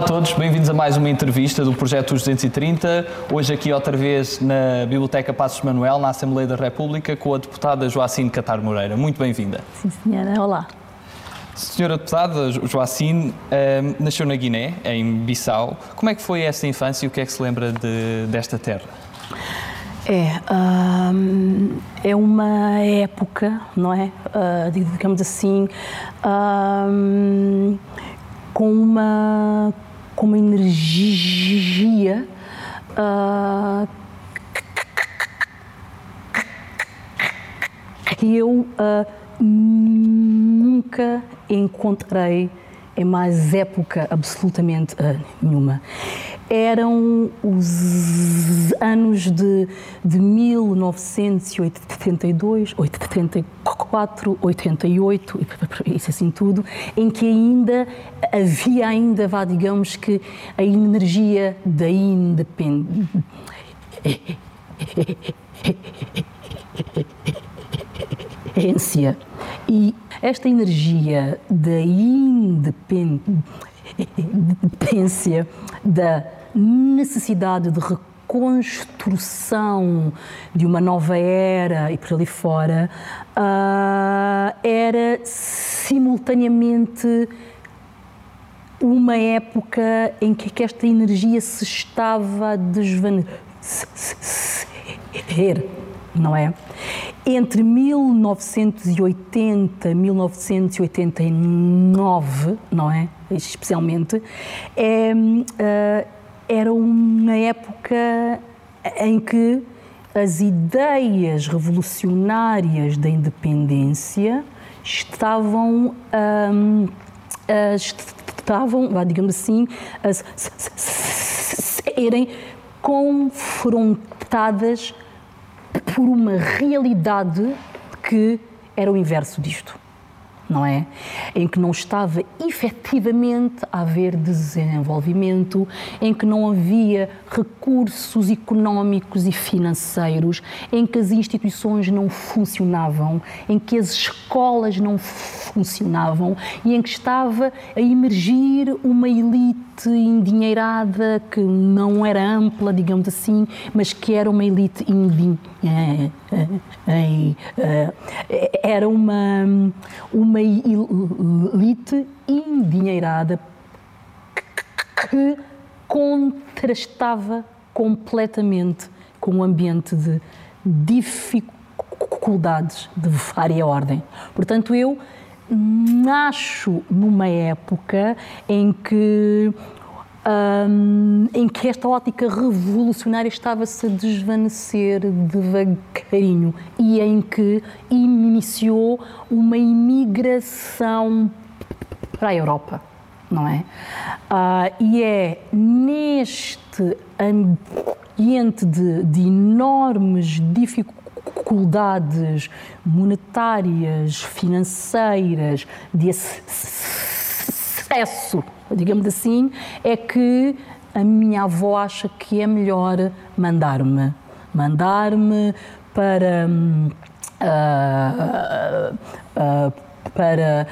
Olá a todos, bem-vindos a mais uma entrevista do Projeto 230. Hoje aqui outra vez na Biblioteca Passos Manuel, na Assembleia da República, com a deputada Joacine Catar Moreira. Muito bem-vinda. Sim, senhora. Olá. Senhora deputada Joacine, um, nasceu na Guiné, em Bissau. Como é que foi essa infância e o que é que se lembra de, desta terra? É, hum, é uma época, não é? Uh, digamos assim, hum, com uma, com uma energia uh, que eu uh, nunca encontrei em mais época absolutamente uh, nenhuma. Eram os anos de, de 1982, 84, 88, isso assim tudo, em que ainda havia ainda, vá, digamos que, a energia da independência e esta energia da independência, da necessidade de reconstrução de uma nova era e por ali fora, uh, era simultaneamente uma época em que esta energia se estava a desvanecer, não é? Entre 1980 e 1989, não é? Especialmente, é, uh, era uma época em que as ideias revolucionárias da independência estavam, um, uh, estavam digamos assim, a serem confrontadas por uma realidade que era o inverso disto não é? Em que não estava efetivamente a haver desenvolvimento, em que não havia recursos económicos e financeiros, em que as instituições não funcionavam, em que as escolas não funcionavam e em que estava a emergir uma elite endinheirada que não era ampla, digamos assim, mas que era uma elite endinheirada. Era uma, uma elite endinheirada que contrastava completamente com um ambiente de dificuldades de vária ordem. Portanto, eu nasço numa época em que um, em que esta ótica revolucionária estava-se a desvanecer devagarinho e em que iniciou uma imigração para a Europa, não é? Uh, e é neste ambiente de, de enormes dificuldades monetárias, financeiras, de acesso digamos assim, é que a minha avó acha que é melhor mandar-me. Mandar-me para. Uh, uh, para.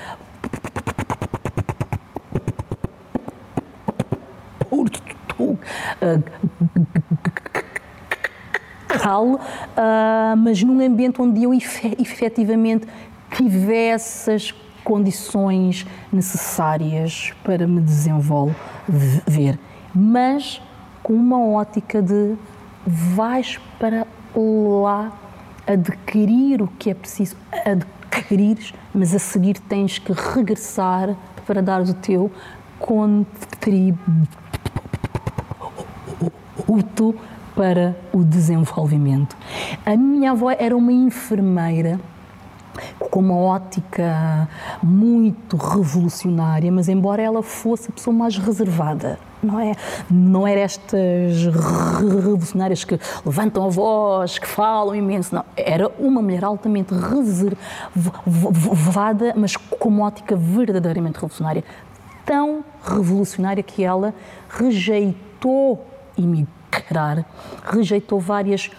Uh, mas num ambiente onde eu efetivamente tivesse as condições necessárias para me desenvolver, mas com uma ótica de vais para lá adquirir o que é preciso adquirir, mas a seguir tens que regressar para dar o teu contributo para o desenvolvimento. A minha avó era uma enfermeira com uma ótica muito revolucionária, mas embora ela fosse a pessoa mais reservada, não é? Não era estas revolucionárias que levantam a voz, que falam imenso, não. Era uma mulher altamente reservada, mas com uma ótica verdadeiramente revolucionária. Tão revolucionária que ela rejeitou emigrar, rejeitou várias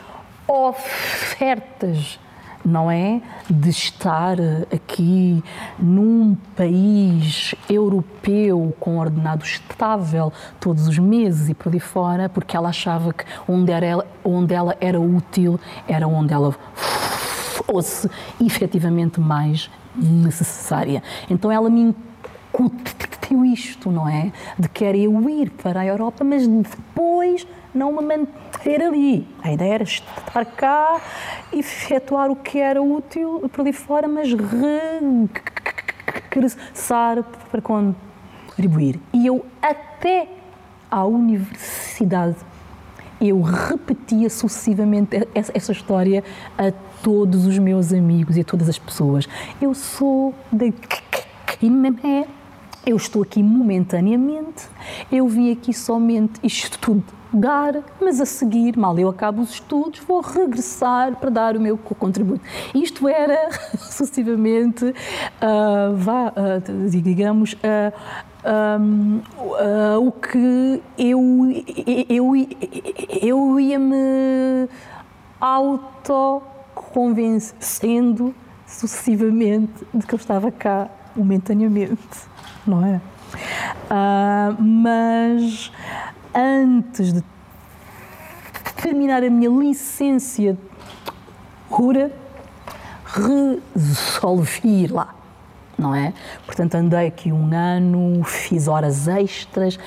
ofertas não é? De estar aqui num país europeu com ordenado estável todos os meses e por aí fora, porque ela achava que onde, era, onde ela era útil era onde ela fosse efetivamente mais necessária. Então ela me incutiu isto, não é? De querer eu ir para a Europa, mas depois não me manter ali. A ideia era estar cá, efetuar o que era útil para ali fora, mas regressar para contribuir. E eu até à universidade eu repetia sucessivamente essa história a todos os meus amigos e a todas as pessoas. Eu sou daqui, eu estou aqui momentaneamente, eu vim aqui somente estudar, mas a seguir, mal eu acabo os estudos, vou regressar para dar o meu contributo. Isto era sucessivamente, uh, vá, uh, digamos, uh, um, uh, o que eu, eu, eu ia me autoconvencendo sucessivamente de que eu estava cá momentaneamente, não é? Mas antes de terminar a minha licenciatura, resolvi ir lá não é? Portanto, andei aqui um ano, fiz horas extras,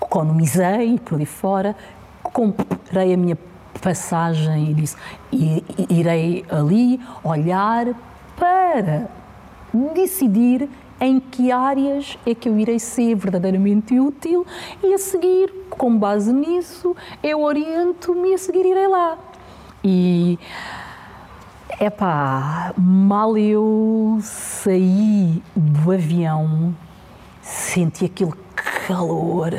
economizei por ali fora, comprei a minha passagem e disse: irei ali olhar para decidir em que áreas é que eu irei ser verdadeiramente útil e a seguir, com base nisso, eu oriento-me e a seguir irei lá. E Epá, mal eu saí do avião, senti aquele calor,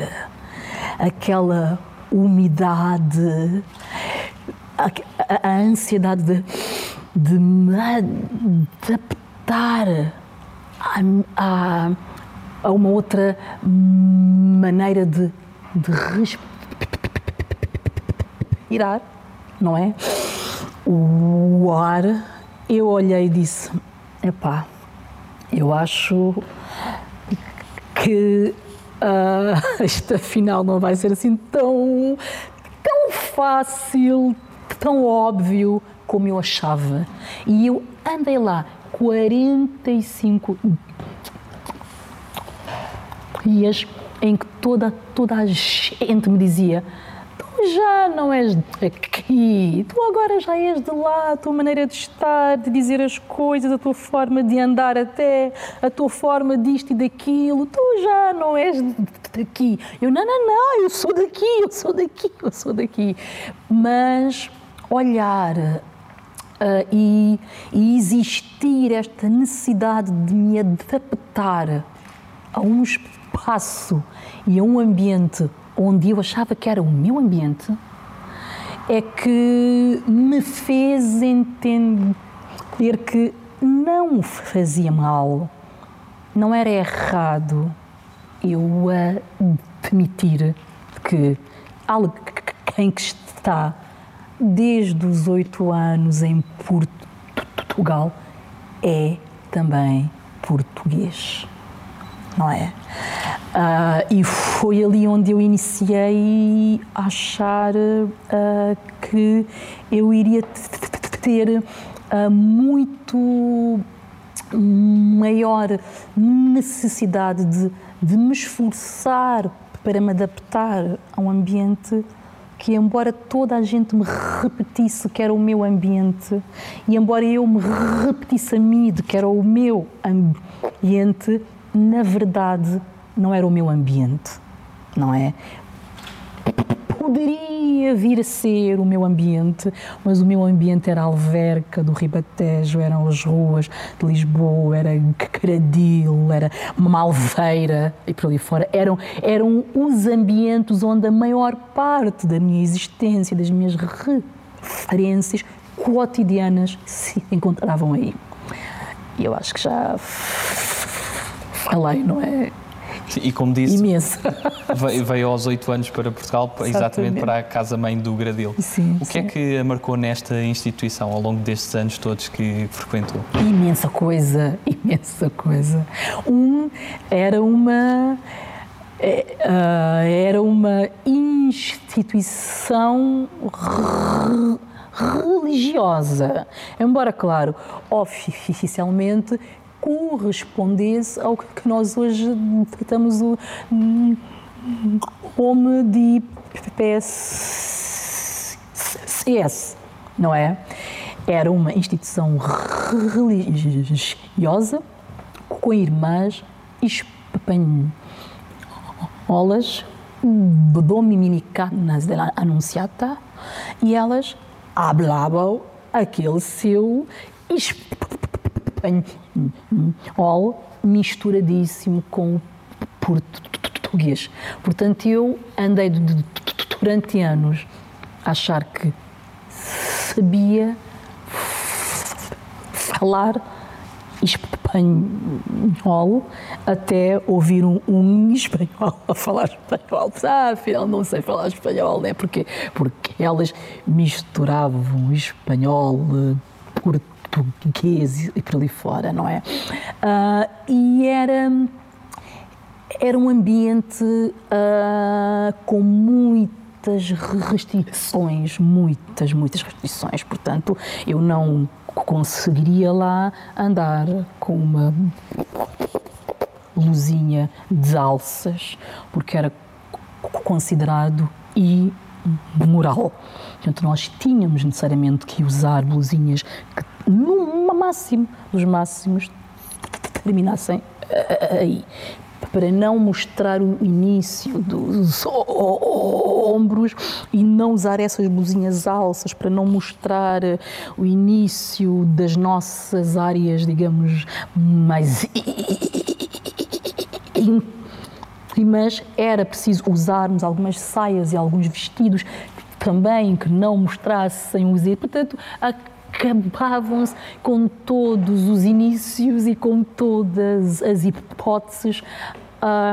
aquela umidade, a, a, ansiedade de, de me adaptar a, a, uma outra maneira de, de respirar, não é? o ar, eu olhei e disse: epá, eu acho que uh, esta final não vai ser assim tão, tão fácil, tão óbvio como eu achava. E eu andei lá 45 dias em que toda, toda a gente me dizia já não és aqui, tu agora já és de lá, a tua maneira de estar, de dizer as coisas, a tua forma de andar até, a tua forma disto e daquilo, tu já não és daqui. Eu, não, não, não, eu sou daqui, eu sou daqui, eu sou daqui. Mas olhar uh, e, e existir esta necessidade de me adaptar a um espaço e a um ambiente onde eu achava que era o meu ambiente, é que me fez entender que não fazia mal, não era errado eu admitir que alguém que está desde os oito anos em Portugal é também português, não é? Uh, e foi ali onde eu iniciei a achar uh, que eu iria ter uh, muito maior necessidade de, de me esforçar para me adaptar a um ambiente que, embora toda a gente me repetisse que era o meu ambiente, e embora eu me repetisse a mim de que era o meu ambiente, na verdade não era o meu ambiente, não é? Poderia vir a ser o meu ambiente, mas o meu ambiente era a Alverca do Ribatejo, eram as ruas de Lisboa, era Cradil, era Malveira e por ali fora. Eram, eram os ambientes onde a maior parte da minha existência, das minhas referências cotidianas se encontravam aí. E eu acho que já falei, não é? E como disse, imensa. veio, veio aos oito anos para Portugal, exatamente, Exatamente. para a casa-mãe do Gradil. Sim, o que é sim. que a marcou nesta instituição ao longo destes anos todos que frequentou? Imensa coisa, imensa coisa. Um era uma é, ah, era uma instituição re- religiosa, embora claro oficialmente correspondesse ao que nós hoje tratamos o como de PSCS, não é? Era uma instituição religiosa com irmãs espanholas dominicanas da Anunciata e elas hablavam aquele seu espanhol misturadíssimo com português. Portanto, eu andei du- du- durante anos a achar que sabia falar espanhol até ouvir um, um espanhol a falar espanhol. Ah, afinal não sei falar espanhol, né? Porque, porque elas misturavam espanhol, eh, português e por ali fora, não é? Ah, e era era um ambiente ah, com muitas restrições, muitas, muitas restrições. Portanto, eu não conseguiria lá andar com uma luzinha de alças, porque era considerado imoral. Portanto, nós tínhamos necessariamente que usar blusinhas que, no máximo, dos máximos, terminassem eh, aí para não mostrar o início dos o- ombros e não usar essas blusinhas alças para não mostrar eh, o início das nossas áreas, digamos, mais íntimas. Era preciso usarmos algumas saias e alguns vestidos também que não mostrassem os portanto acabavam-se com todos os inícios e com todas as hipóteses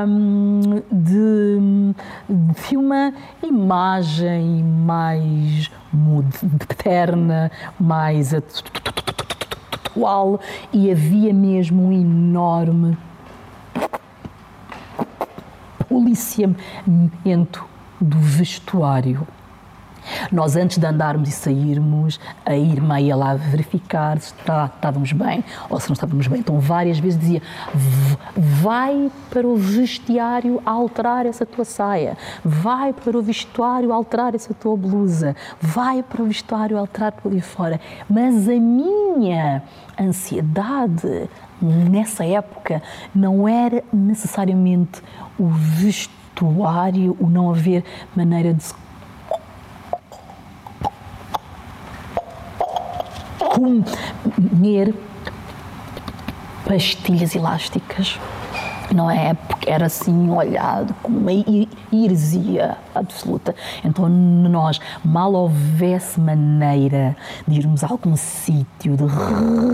hum, de, de uma imagem mais moderna, mais atual e havia mesmo um enorme policiamento do vestuário. Nós, antes de andarmos e sairmos, a irmã ia lá verificar se está- estávamos bem ou se não estávamos bem. Então, várias vezes dizia: "V- vai para o vestiário alterar essa tua saia, vai para o vestuário alterar essa tua blusa, vai para o vestuário alterar por ali fora. Mas a minha ansiedade nessa época não era necessariamente o vestuário, o não haver maneira de se comer pastilhas elásticas. Não é? Porque era assim olhado como uma he- heresia absoluta. Então, nós, mal houvesse maneira de irmos a algum sítio, de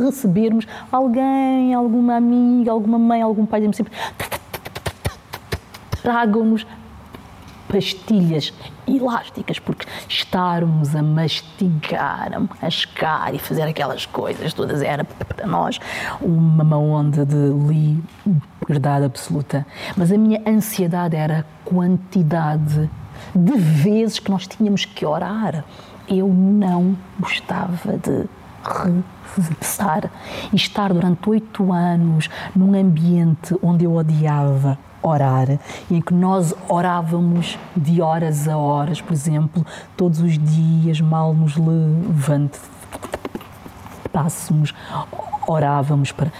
recebermos alguém, alguma amiga, alguma mãe, algum pai, dizemos sempre: tragam-nos pastilhas elásticas, porque estarmos a mastigar, a mascar e fazer aquelas coisas todas era para nós uma onda de liberdade absoluta. Mas a minha ansiedade era a quantidade de vezes que nós tínhamos que orar. Eu não gostava de rezar e estar durante oito anos num ambiente onde eu odiava orar, e em que nós orávamos de horas a horas, por exemplo, todos os dias, mal nos levantássemos, orávamos para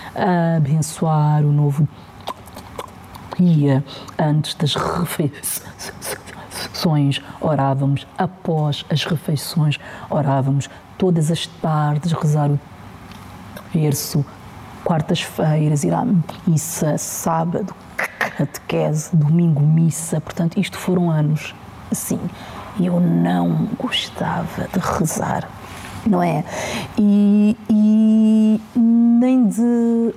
abençoar o novo dia. Antes das refeições, orávamos. Após as refeições, orávamos. Todas as tardes, rezar o terço, quartas-feiras, ir à missa, sábado, catequese, domingo, missa. Portanto, isto foram anos assim. E eu não gostava de rezar, não é? E, e nem de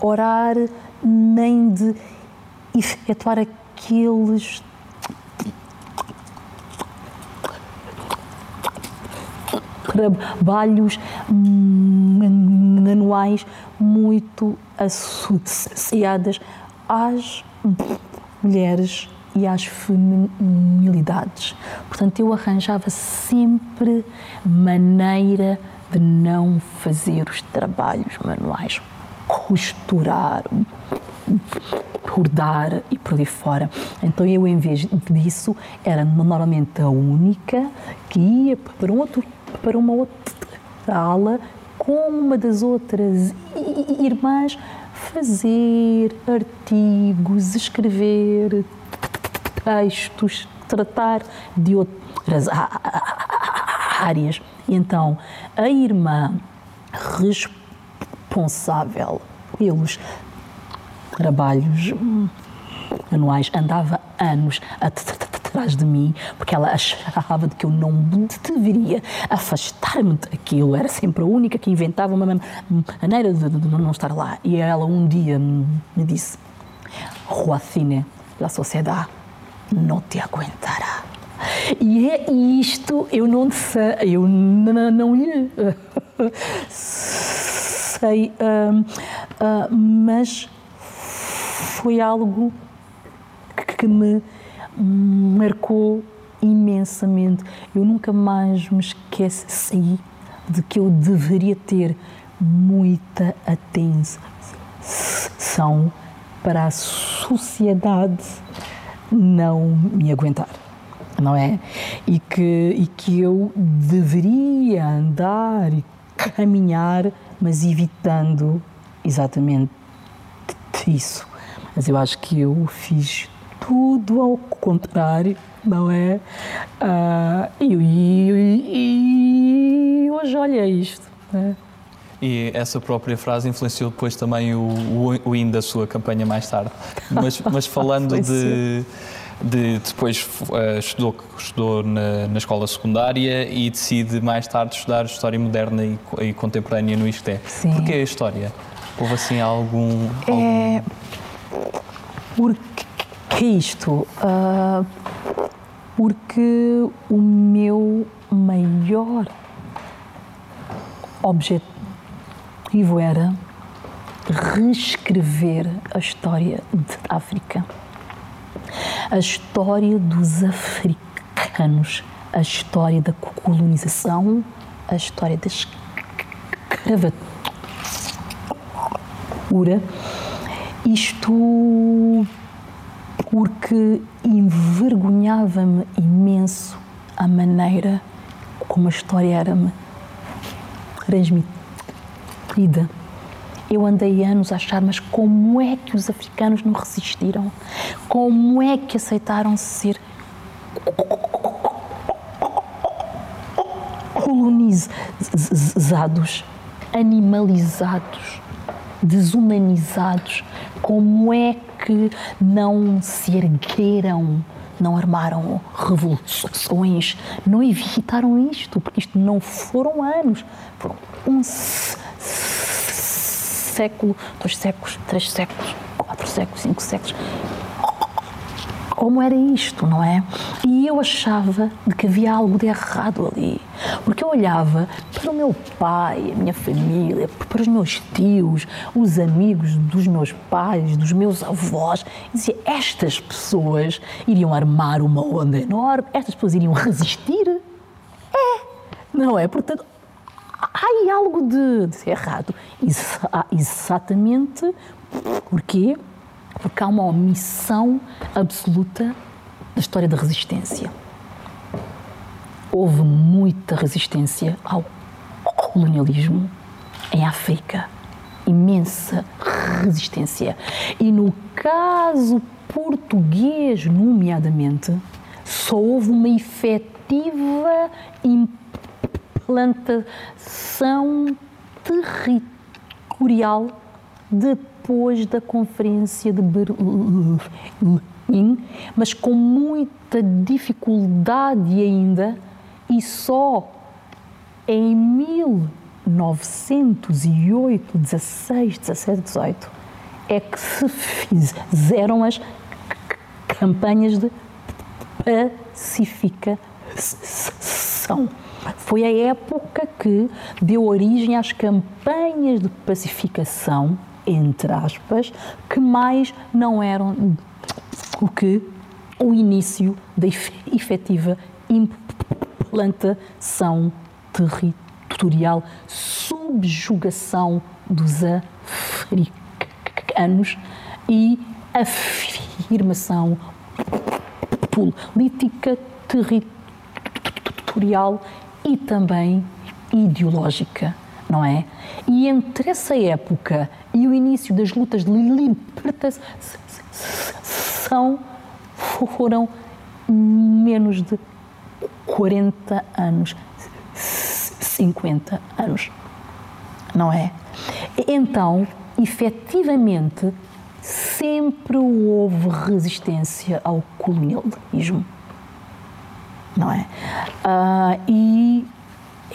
orar, nem de efetuar aqueles trabalhos manuais muito associadas às mulheres e às feminilidades. Portanto, eu arranjava sempre maneira de não fazer os trabalhos manuais, costurar, bordar e por aí fora. Então eu, em vez disso, era normalmente a única que ia para, um outro, para uma outra aula com uma das outras irmãs fazer artigos, escrever textos, tratar de outras áreas. Então, a irmã responsável pelos trabalhos anuais andava anos atrás de mim, porque ela achava que eu não deveria afastar-me daquilo. Era sempre a única que inventava uma maneira de, não estar lá. E ela um dia me disse: Joacine, a sociedade não te aguentará. E é isto, eu não sei, eu não, lhe sei, uh, uh, mas foi algo que me marcou imensamente. Eu nunca mais me esqueci de que eu deveria ter muita atenção para a sociedade não me aguentar, não é? E que, e que eu deveria andar e caminhar, mas evitando exatamente isso. Mas eu acho que eu fiz tudo ao contrário, não é? Uh, e, e, e, hoje olha isto. É? E essa própria frase influenciou depois também o, o, o da sua campanha mais tarde. Mas, mas falando de, de, Depois uh, estudou, estudou na, na, escola secundária e decide mais tarde estudar História Moderna e, e Contemporânea no ISCTE. Sim. Porquê a História? Houve assim algum... algum... É... Porque isto? Uh, porque o meu maior objetivo era reescrever a história de África, a história dos africanos, a história da colonização, a história da escravatura. Isto porque envergonhava-me imenso a maneira como a história era-me transmitida. Eu andei anos a achar, mas como é que os africanos não resistiram? Como é que aceitaram ser colonizados, animalizados, desumanizados? Como é que não se ergueram? não armaram revoluções, não evitaram isto, porque isto não foram anos, foram um século, dois séculos, três séculos, quatro séculos, cinco séculos. Como era isto, não é? E eu achava de que havia algo de errado ali. Porque eu olhava para o meu pai, a minha família, para os meus tios, os amigos dos meus pais, dos meus avós, e dizia: estas pessoas iriam armar uma onda enorme, estas pessoas iriam resistir. É, não é? Portanto, há algo de, de errado. Exatamente porquê? Porque há uma omissão absoluta da história da resistência. Houve muita resistência ao colonialismo em África. Imensa resistência. E no caso português, nomeadamente, só houve uma efetiva implantação territorial depois da Conferência de Berlim, mas com muita dificuldade ainda, e só em 1908, 16, 17, 18 é que se fizeram as campanhas de pacificação. Foi a época que deu origem às campanhas de pacificação, entre aspas, que mais não eram o que o início da efetiva implantação territorial, subjugação dos africanos e afirmação política territorial e também ideológica, não é? E entre essa época e o início das lutas de libertação foram menos de 40 anos, 50 anos, não é? Então, efetivamente, sempre houve resistência ao colonialismo, não é? Uh, e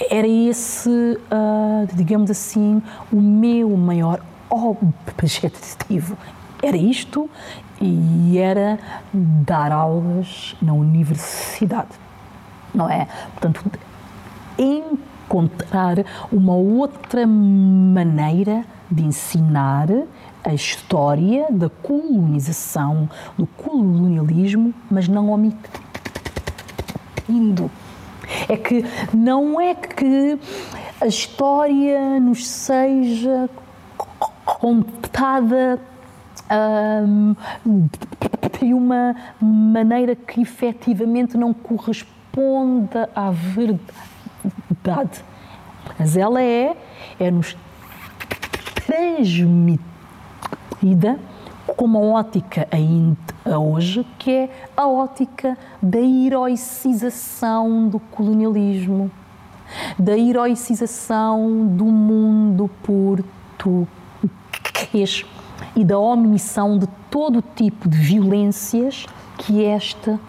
era esse, uh, digamos assim, o meu maior objetivo. Era isto e era dar aulas na universidade, não é? Portanto, encontrar uma outra maneira de ensinar a história da colonização, do colonialismo, mas não omitindo. É que não é que a história nos seja contada um, de uma maneira que efetivamente não corresponda à verdade. Mas ela é, é nos transmitida com uma ótica ainda hoje, que é a ótica da heroicização do colonialismo, da heroicização do mundo português e da omissão de todo tipo de violências que esta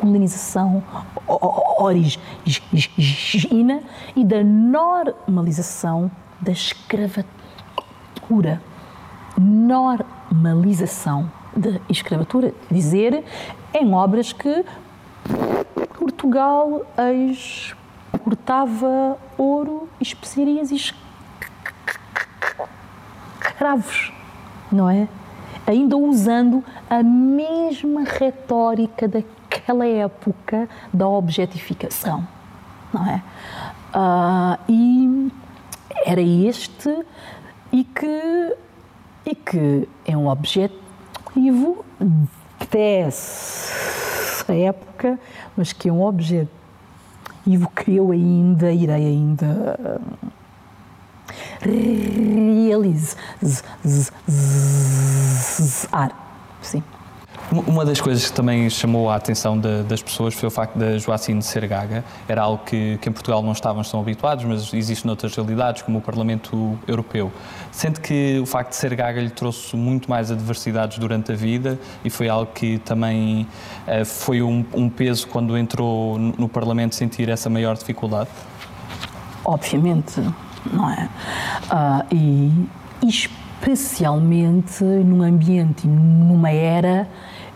colonização origina e da normalização da escravatura. Normalização da escravatura, dizer em obras que Portugal exportava ouro, especiarias e escravos não é? Ainda usando a mesma retórica daquela época da objetificação, não é? Uh, e era este e que, e que é um objetivo dessa época, mas que é um objetivo que eu ainda irei ainda realizar. Sim. Uma das coisas que também chamou a atenção de, das pessoas foi o facto da Joacine ser gaga. Era algo que, que, em Portugal não estávamos tão habituados, mas existe noutras realidades, como o Parlamento Europeu. Sente que o facto de ser gaga lhe trouxe muito mais adversidades durante a vida e foi algo que também uh, foi um, um, peso quando entrou no, no Parlamento sentir essa maior dificuldade? Obviamente, não é? Uh, e especialmente num ambiente, numa era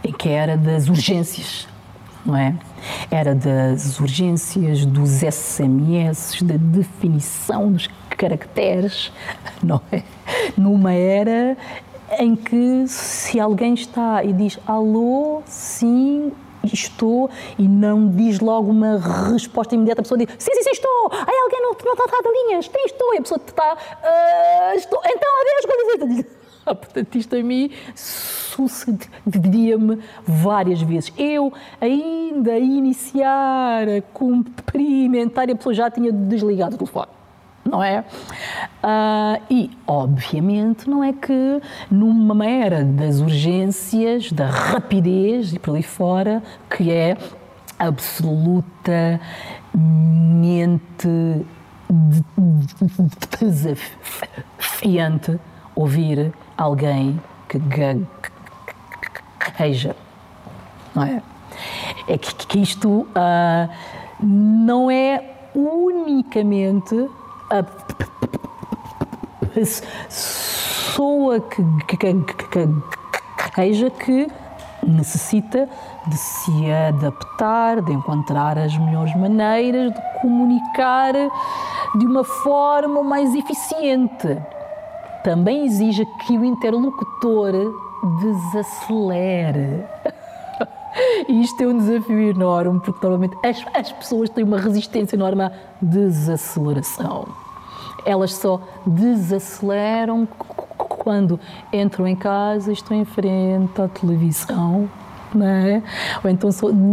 em que era das urgências, não é? Era das urgências, dos SMS, da definição dos caracteres, não é? Numa era em que se alguém está e diz alô, sim, estou e não diz logo uma resposta imediata. A pessoa diz: Sim, sim, sim, estou. Ai, alguém não, está a linhas. Tem, estou. E a pessoa está: uh, Estou. Então, adeus. Portanto, isto a mim sucedia-me várias vezes. Eu, ainda a iniciar, a cumprimentar, a pessoa já tinha desligado o telefone não é? Uh, e, obviamente, não é que numa era das urgências, da rapidez e por ali fora, que é absolutamente desafiante ouvir alguém que gagueja, não é? É que, que isto uh, não é unicamente a pessoa que queja que necessita de se adaptar, de encontrar as melhores maneiras de comunicar de uma forma mais eficiente. Também exige que o interlocutor desacelere. E isto é um desafio enorme, porque normalmente as, as pessoas têm uma resistência enorme à desaceleração. Elas só desaceleram quando entram em casa e estão em frente à televisão é? Ou então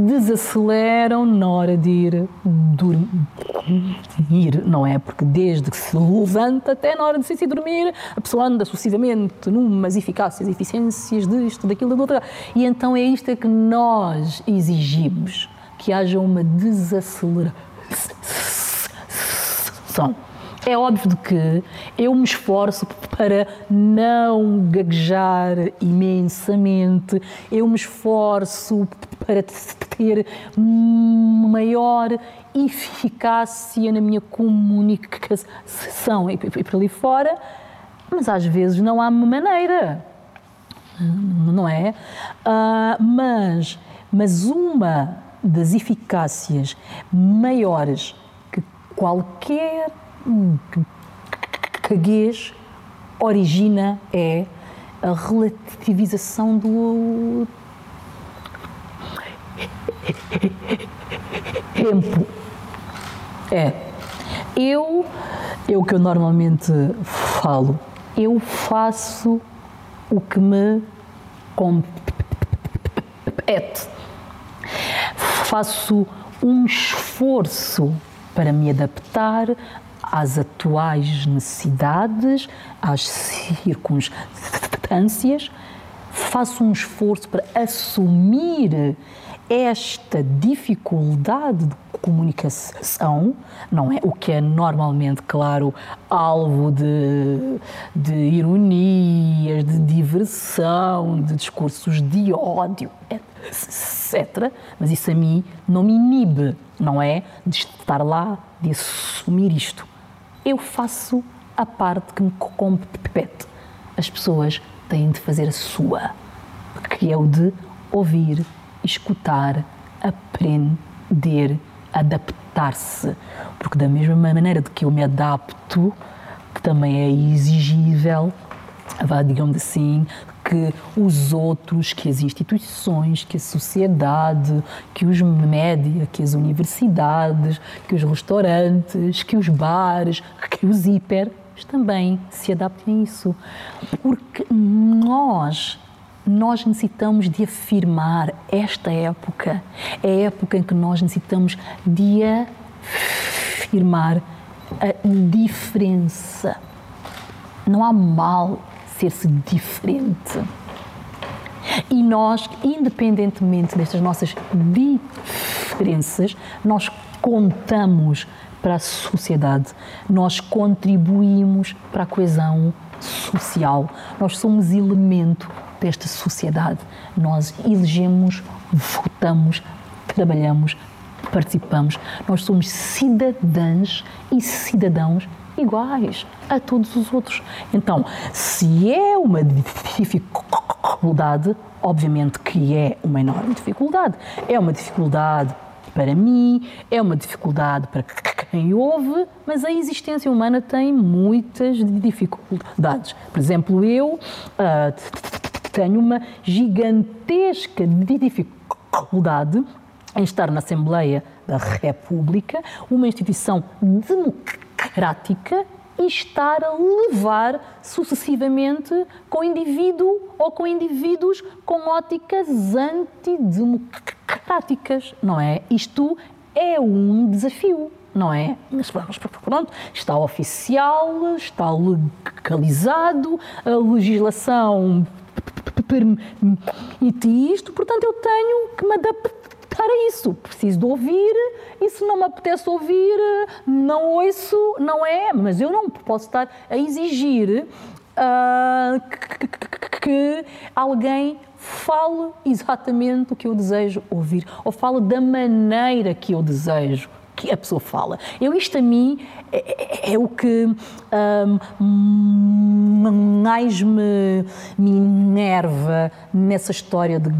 desaceleram na hora de ir dormir, não é? Porque desde que se levanta até na hora de se dormir, a pessoa anda sucessivamente numas eficácias, eficiências disto, daquilo, do outro. E então é isto que nós exigimos, que haja uma desaceleração é óbvio que eu me esforço para não gaguejar imensamente, eu me esforço para ter maior eficácia na minha comunicação e por ali fora, mas às vezes não há maneira, não é? Uh, mas, mas uma das eficácias maiores que qualquer caguez origina é a relativização do tempo. É. Eu, o que eu normalmente falo, eu faço o que me compete. Faço um esforço para me adaptar às atuais necessidades, às circunstâncias, faço um esforço para assumir esta dificuldade de comunicação, não é? O que é normalmente, claro, alvo de, de ironias, de diversão, de discursos de ódio, etc. Mas isso a mim não me inibe, não é? De estar lá, de assumir isto eu faço a parte que me compete. As pessoas têm de fazer a sua, que é o de ouvir, escutar, aprender, adaptar-se. Porque, da mesma maneira de que eu me adapto, que também é exigível, digamos assim, que os outros, que as instituições, que a sociedade, que os média, que as universidades, que os restaurantes, que os bares, que os hiper também se adaptem a isso. Porque nós nós necessitamos de afirmar esta época, é a época em que nós necessitamos de afirmar a diferença. Não há mal ser-se diferente. E nós, independentemente destas nossas diferenças, nós contamos para a sociedade, nós contribuímos para a coesão social, nós somos elemento desta sociedade, nós elegemos, votamos, trabalhamos, participamos, nós somos cidadãs e cidadãos iguais a todos os outros. Então, se é uma dificuldade, obviamente que é uma enorme dificuldade. É uma dificuldade para mim, é uma dificuldade para quem ouve, mas a existência humana tem muitas dificuldades. Por exemplo, eu uh, tenho uma gigantesca dificuldade em estar na Assembleia da República, uma instituição democrática democrática e estar a levar sucessivamente com indivíduo ou com indivíduos com óticas antidemocráticas, não é? Isto é um desafio, não é? Mas pronto, está oficial, está legalizado, a legislação permite isto, portanto eu tenho que me adaptar para isso. Preciso de ouvir e se não me apetece ouvir, não ouço, não é. Mas eu não posso estar a exigir uh, que, que, que alguém fale exatamente o que eu desejo ouvir ou fale da maneira que eu desejo que a pessoa fala. Eu, isto a mim é, é, é o que um, mais me, me enerva nessa história de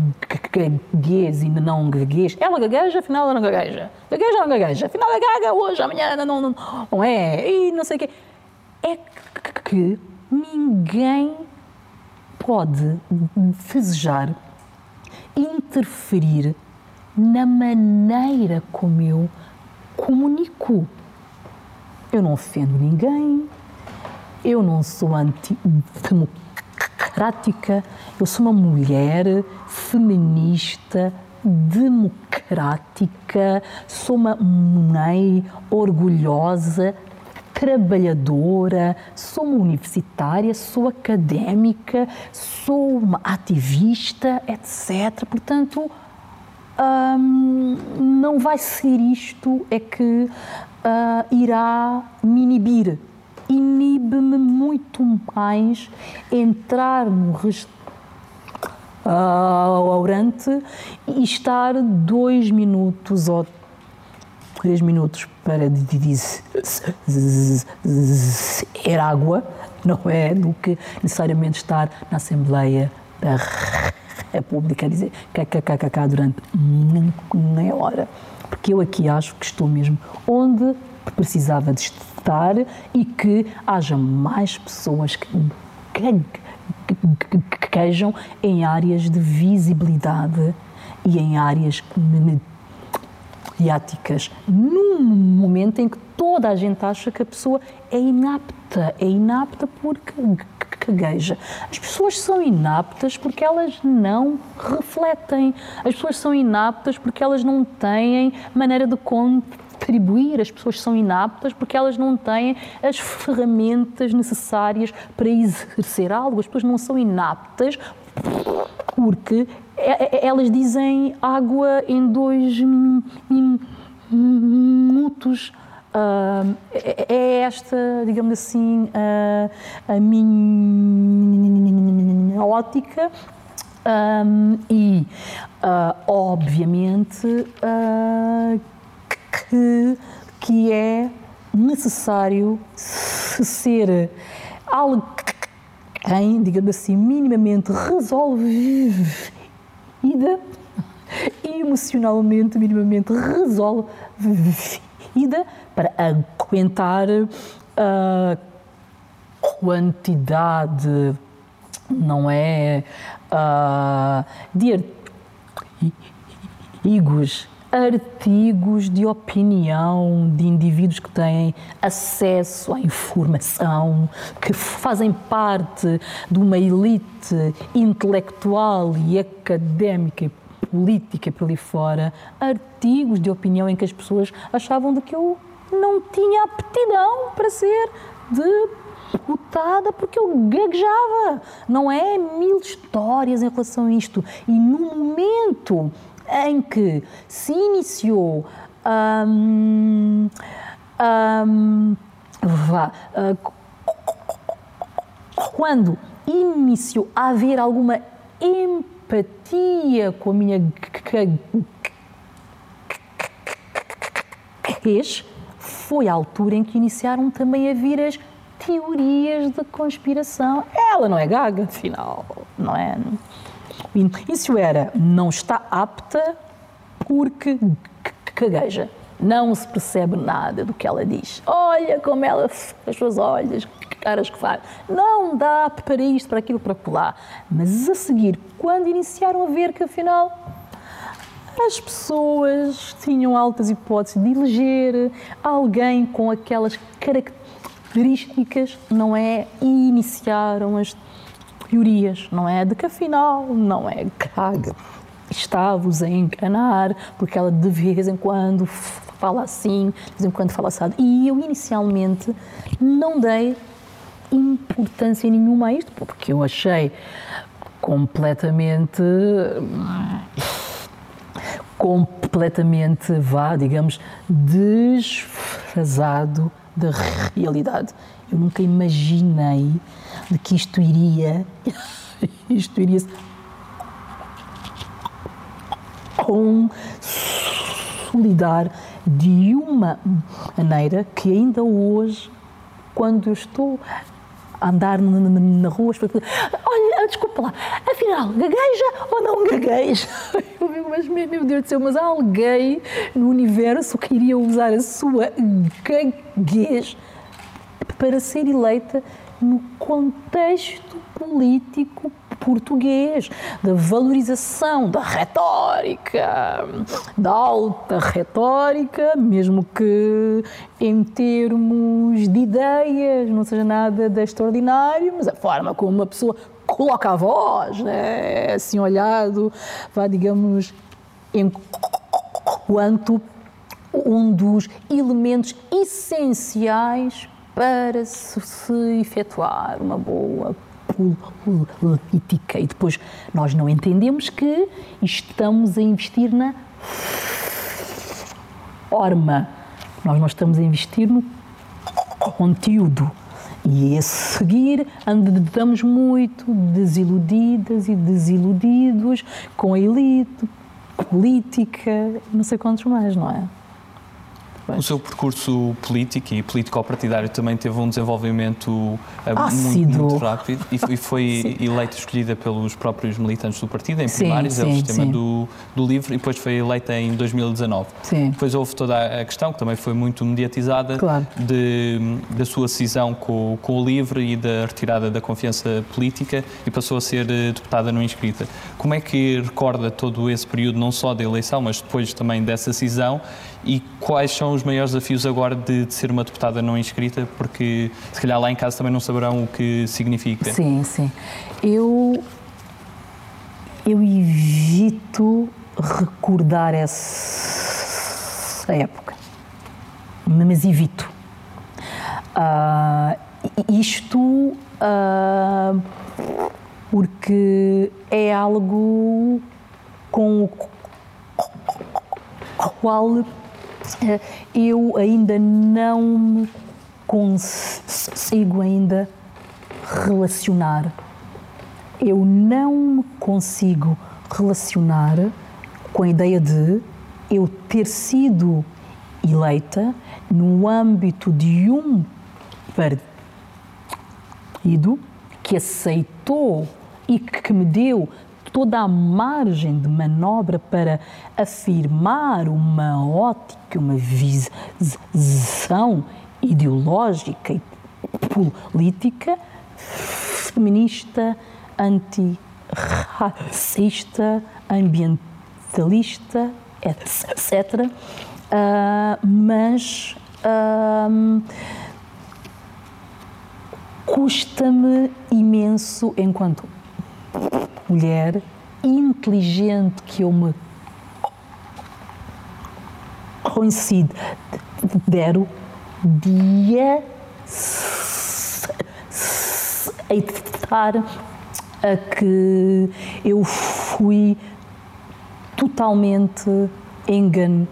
gaguez e não gaguez. Ela gagueja, afinal ela não gagueja. Gagueja ou não gagueja? Afinal é gaga hoje, amanhã não, não, não é. E não sei o quê. É que ninguém pode desejar interferir na maneira como eu comunico. Eu não ofendo ninguém, eu não sou antidemocrática, eu sou uma mulher feminista, democrática, sou uma mãe orgulhosa, trabalhadora, sou uma universitária, sou académica, sou uma ativista, etc. Portanto, não vai ser isto é que uh, irá me inibir. Inibe-me muito mais entrar no restaurante e estar dois minutos ou três minutos para dizer água, não é? Do que necessariamente estar na Assembleia da República a dizer kkkk durante meia hora. Porque eu aqui acho que estou mesmo onde precisava de estar e que haja mais pessoas que quejam em áreas de visibilidade e em áreas mediáticas, num momento em que toda a gente acha que a pessoa é inapta, é inapta porque As pessoas são inaptas porque elas não refletem. As pessoas são inaptas porque elas não têm maneira de contribuir. As pessoas são inaptas porque elas não têm as ferramentas necessárias para exercer algo. As pessoas não são inaptas porque elas dizem água em dois minutos. Uh, é esta, digamos assim, uh, a minha ótica. Um, e, uh, obviamente, que, que é necessário ser alguém, digamos assim, minimamente resolvido ida emocionalmente, minimamente resolvida para aguentar a quantidade, não é, de artigos, artigos de opinião de indivíduos que têm acesso à informação, que fazem parte de uma elite intelectual e académica e política por ali fora, artigos de opinião em que as pessoas achavam de que eu não tinha aptidão para ser deputada porque eu gaguejava. Não é mil histórias em relação a isto. E no momento em que se iniciou hum, hum, uh, quando iniciou a haver alguma empatia com a minha gaguez, foi a altura em que iniciaram também a vir as teorias de conspiração. Ela não é gaga, afinal, não é? Isso era, não está apta porque cagueja. Não se percebe nada do que ela diz. Olha como ela fecha os olhos, que caras que faz. Não dá para isto, para aquilo, para lá. Mas a seguir, quando iniciaram a ver que afinal as pessoas tinham altas hipóteses de eleger alguém com aquelas características, não é? E iniciaram as teorias, não é? De que afinal não é caga. Está-vos a enganar, porque ela de vez em quando fala assim, de vez em quando fala assado. E eu inicialmente não dei importância nenhuma a isto, porque eu achei completamente completamente, vá, digamos, desfasado da realidade. Eu nunca imaginei de que isto iria, isto iria consolidar de uma maneira que ainda hoje, quando eu estou andar na, rua, olha, desculpa lá, afinal, gagueja ou não gagueja? Eu digo, mas meu Deus do céu, mas há alguém no universo que iria usar a sua gaguez para ser eleita no contexto político português, da valorização da retórica, da alta retórica, mesmo que em termos de ideias não seja nada de extraordinário, mas a forma como uma pessoa coloca a voz, né? assim olhado, vá, digamos, enquanto um dos elementos essenciais para se efetuar uma boa política. E depois nós não entendemos que estamos a investir na forma, nós não estamos a investir no conteúdo. E a seguir andamos muito desiludidas e desiludidos com a elite política, não sei quantos mais, não é? O seu percurso político e político-partidário também teve um desenvolvimento eh, muito, muito, rápido e foi eleita escolhida pelos próprios militantes do partido em primários, sim, é o sistema do, do LIVRE, e depois foi eleita em 2019. Sim. Depois houve toda a questão, que também foi muito mediatizada, claro. de, da sua cisão com, com o LIVRE e da retirada da confiança política e passou a ser eh, deputada não inscrita. Como é que recorda todo esse período, não só da eleição, mas depois também dessa cisão e quais são os maiores desafios agora de, de, ser uma deputada não inscrita? Porque se calhar lá em casa também não saberão o que significa. Sim, sim. Eu, eu evito recordar essa época, mas evito. Uh, isto uh, porque é algo com o qual eu ainda não me consigo ainda relacionar. Eu não me consigo relacionar com a ideia de eu ter sido eleita no âmbito de um partido que aceitou e que me deu toda a margem de manobra para afirmar uma ótica, uma visão ideológica e política feminista, antirracista, ambientalista, etc. Uh, mas uh, custa-me imenso enquanto mulher inteligente que eu me considero de aceitar a que eu fui totalmente enganada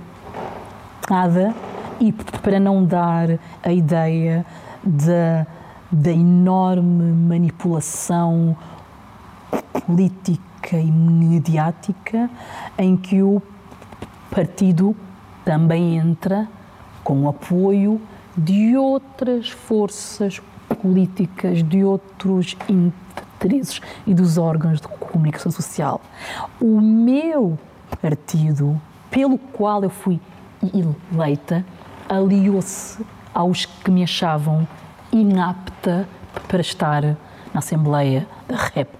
e para não dar a ideia da, da enorme manipulação política e mediática em que o partido também entra com o apoio de outras forças políticas, de outros interesses e dos órgãos de comunicação social. O meu partido, pelo qual eu fui eleita, aliou-se aos que me achavam inapta para estar na Assembleia da República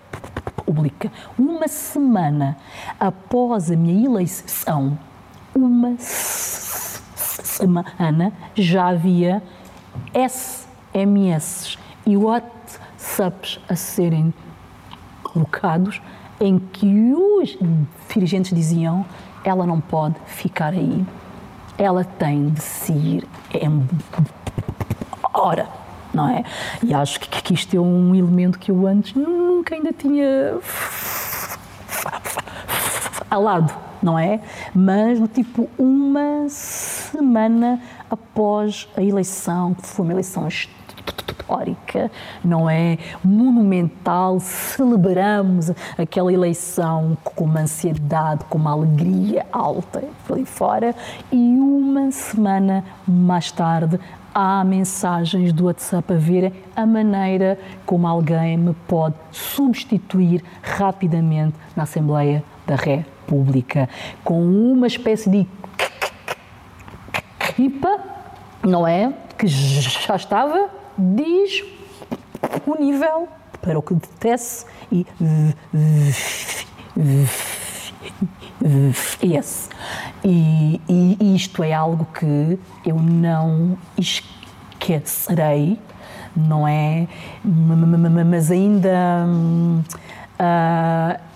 República, uma semana após a minha eleição, uma semana já havia SMS e WhatsApps a serem colocados em que os dirigentes diziam ela não pode ficar aí, ela tem de se ir. Embora não é? E acho que, que isto é um elemento que eu antes nunca ainda tinha falado, não é? Mas no tipo uma semana após a eleição, que foi uma eleição histórica, não é? Monumental, celebramos aquela eleição com uma ansiedade, com uma alegria alta por aí fora, e uma semana mais tarde há mensagens do WhatsApp a ver a maneira como alguém me pode substituir rapidamente na Assembleia da República, com uma espécie de ripa, não é? Que já estava disponível para o que detesse e esse. E, e, isto é algo que eu não esquecerei, não é? Mas ainda. Uh,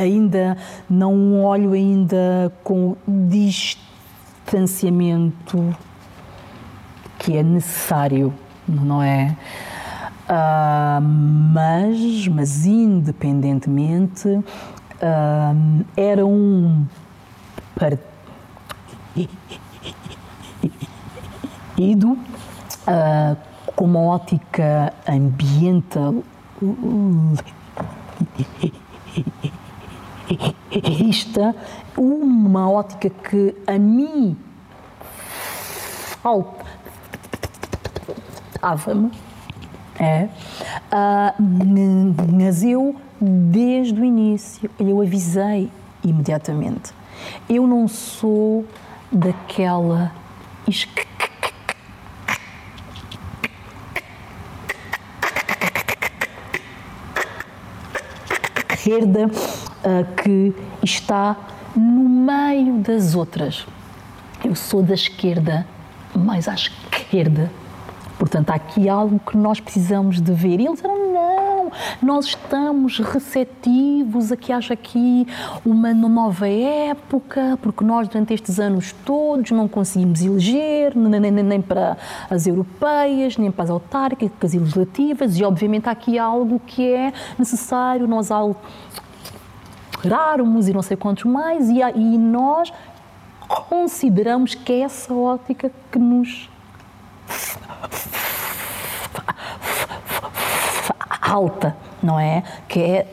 ainda não olho ainda com distanciamento que é necessário, não é? Uh, mas, mas independentemente, uh, era um partido uh, com uma ótica ambiental uma ótica que a mim faltava-me é, uh, mas eu, desde o início, eu avisei imediatamente. Eu não sou daquela esquerda uh, que está no meio das outras. Eu sou da esquerda, mais à esquerda Portanto, há aqui algo que nós precisamos de ver. E eles disseram, não, nós estamos receptivos a que haja aqui uma nova época, porque nós durante estes anos todos não conseguimos eleger, nem, nem, nem para as europeias, nem para as autárquicas e legislativas, e obviamente há aqui algo que é necessário nós alterarmos e não sei quantos mais, e, e nós consideramos que é essa ótica que nos alta, não é? Que é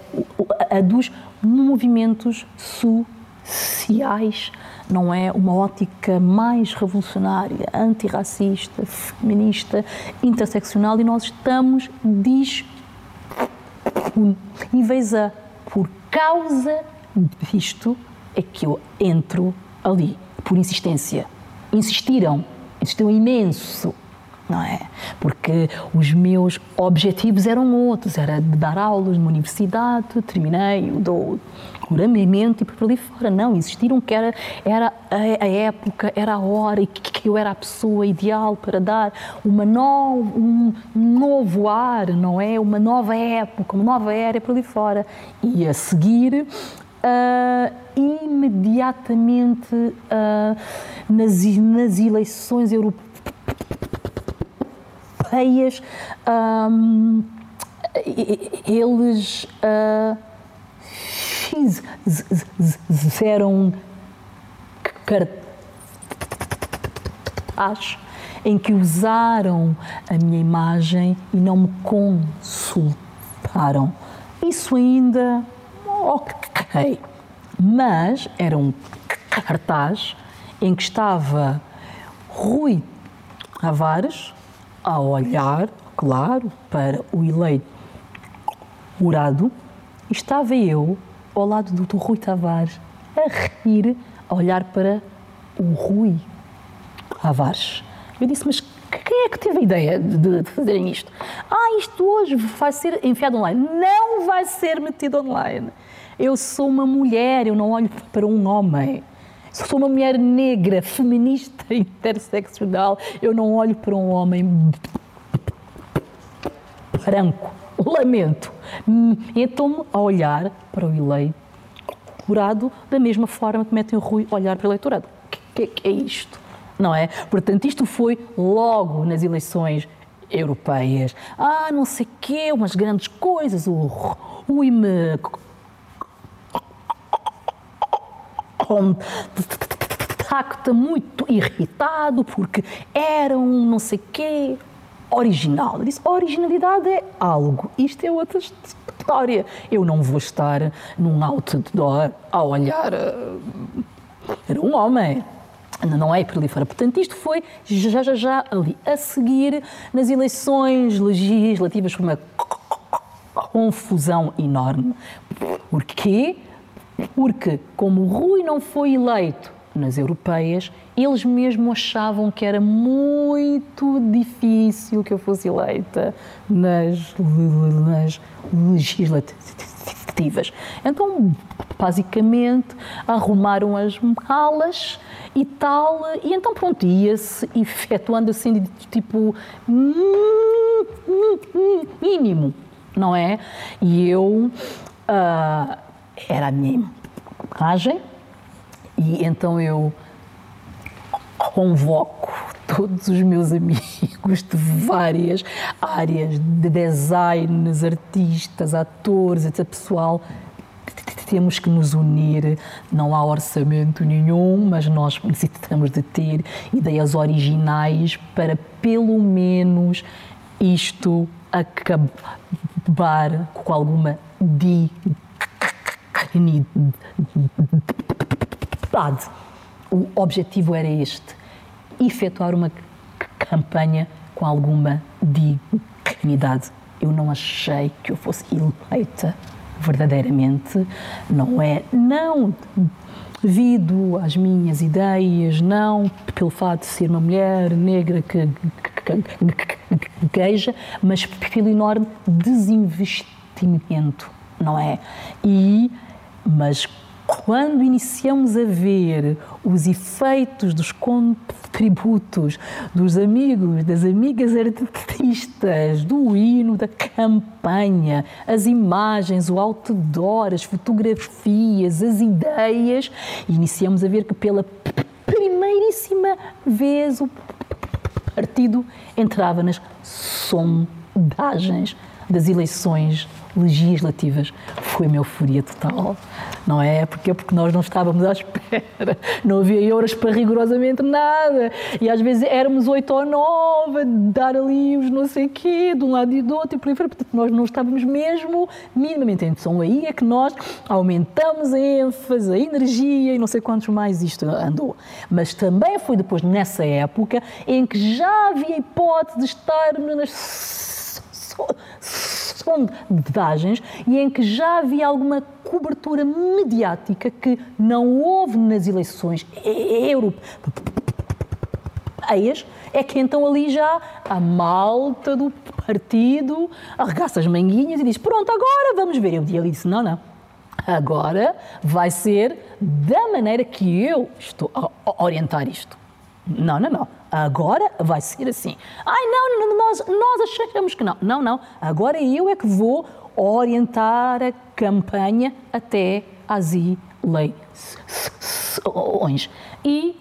a dos movimentos sociais, não é? Uma ótica mais revolucionária, antirracista, feminista, interseccional e nós estamos disponíveis a, por causa disto, é que eu entro ali, por insistência. Insistiram, insistiram imenso não é? Porque os meus objetivos eram outros, era de dar aulas numa universidade, terminei, dou doutoramento e por ali fora. Não, existiram que era, era a, a, época, era a hora e que, que, eu era a pessoa ideal para dar uma no, um novo ar, não é? Uma nova época, uma nova era por ali fora. E a seguir, Uh, imediatamente uh, nas, nas eleições europeias um, eles uh, fizeram cartaz em que usaram a minha imagem e não me consultaram. Isso ainda ok, mas era um cartaz em que estava Rui Tavares a olhar, claro, para o eleito Murado, estava eu ao lado do, do Rui Tavares a rir, a olhar para o Rui Tavares. Eu disse, mas quem é que teve a ideia de, de fazerem isto? Ah, isto hoje vai ser enfiado online. Não vai ser metido online. Eu sou uma mulher, eu não olho para um homem. Sou uma mulher negra, feminista, interseccional. Eu não olho para um homem branco. Lamento. Então, a olhar para o eleitorado da mesma forma que metem o Rui a olhar para o eleitorado. O que, que, que é isto? Não é? Portanto, isto foi logo nas eleições europeias. Ah, não sei quê, umas grandes coisas. O Rui me contacta muito irritado porque era um não sei quê. original. Eu disse, originalidade é algo, isto é outra história. Eu não vou estar num outdoor a olhar. Uh, era um homem, não é fora. Portanto, isto foi já, já, já ali. A seguir, nas eleições legislativas, foi uma confusão enorme. Porquê? Porque, como o Rui não foi eleito nas europeias, eles mesmo achavam que era muito difícil que eu fosse eleita nas, nas legislativas. Então, basicamente, arrumaram as malas e tal, e então pronto, ia-se efetuando assim, de tipo, mínimo, não é? E eu, uh, era a minha imagem, e então eu convoco todos os meus amigos de várias áreas de designers, artistas, atores, etc. Pessoal, temos que nos unir, não há orçamento nenhum, mas nós necessitamos de ter ideias originais para pelo menos isto acabar com alguma dignidade. O objetivo era este: efetuar uma campanha com alguma dignidade. Eu não achei que eu fosse eleita verdadeiramente, não é não devido às minhas ideias, não pelo fato de ser uma mulher negra que gagueja, mas pelo enorme desinvestimento, não é? E, mas quando iniciamos a ver os efeitos dos contributos dos amigos, das amigas artistas, do hino, da campanha, as imagens, o outdoor, as fotografias, as ideias, iniciamos a ver que pela primeiríssima vez o partido entrava nas sondagens das eleições legislativas foi uma euforia total, não é? Porque porque nós não estávamos à espera, não havia euros para rigorosamente nada. E às vezes éramos oito ou nove a dar ali os não sei quê de um lado e do outro e por aí fora, portanto nós não estávamos mesmo minimamente então aí é que nós aumentamos a ênfase, a energia e não sei quantos mais isto andou, mas também foi depois nessa época em que já havia hipótese de estar nas sondagens e em que já havia alguma cobertura mediática que não houve nas eleições europeias, é que então ali já a malta do partido arregaça as manguinhas e diz: Pronto, agora vamos ver. Eu ali disse: Não, não. Agora vai ser da maneira que eu estou a orientar isto. Não, não, não. Agora vai ser assim. Ai, não, não, nós, nós achamos que não. Não, não. Agora eu é que vou orientar a campanha até às eleições. E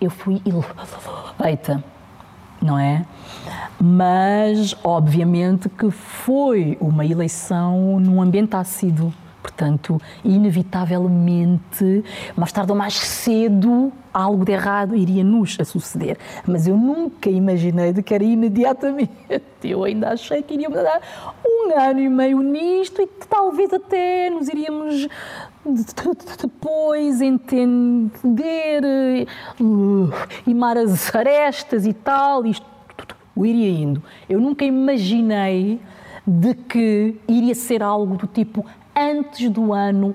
eu fui eleita, não é? Mas, obviamente, que foi uma eleição num ambiente ácido Portanto, inevitavelmente, mais tarde ou mais cedo, algo de errado iria nos a suceder. Mas eu nunca imaginei de que era imediatamente. Eu ainda achei que iríamos dar um ano e meio nisto e talvez até nos iríamos depois entender, uh, imar as arestas e tal, isto iria indo. Eu nunca imaginei de que iria ser algo do tipo antes do ano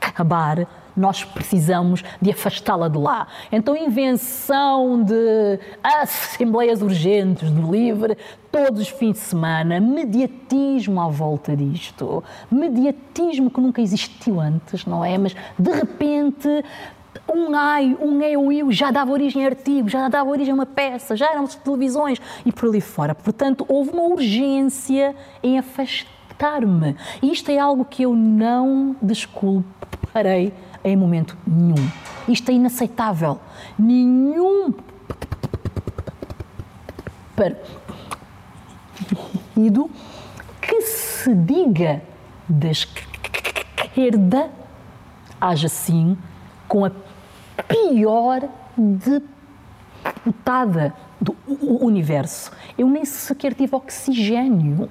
acabar, nós precisamos de afastá-la de lá. Então, invenção de assembleias urgentes do LIVRE todos os fins de semana, mediatismo à volta disto, mediatismo que nunca existiu antes, não é? Mas de repente um ai, um eu, eu já dava origem a artigos, já dava origem a uma peça, já eram televisões e por ali fora. Portanto, houve uma urgência em afastar me E isto é algo que eu não desculparei em momento nenhum. Isto é inaceitável. Nenhum partido que se diga da esquerda haja assim com a pior deputada do universo. eu nem sequer tive oxigênio,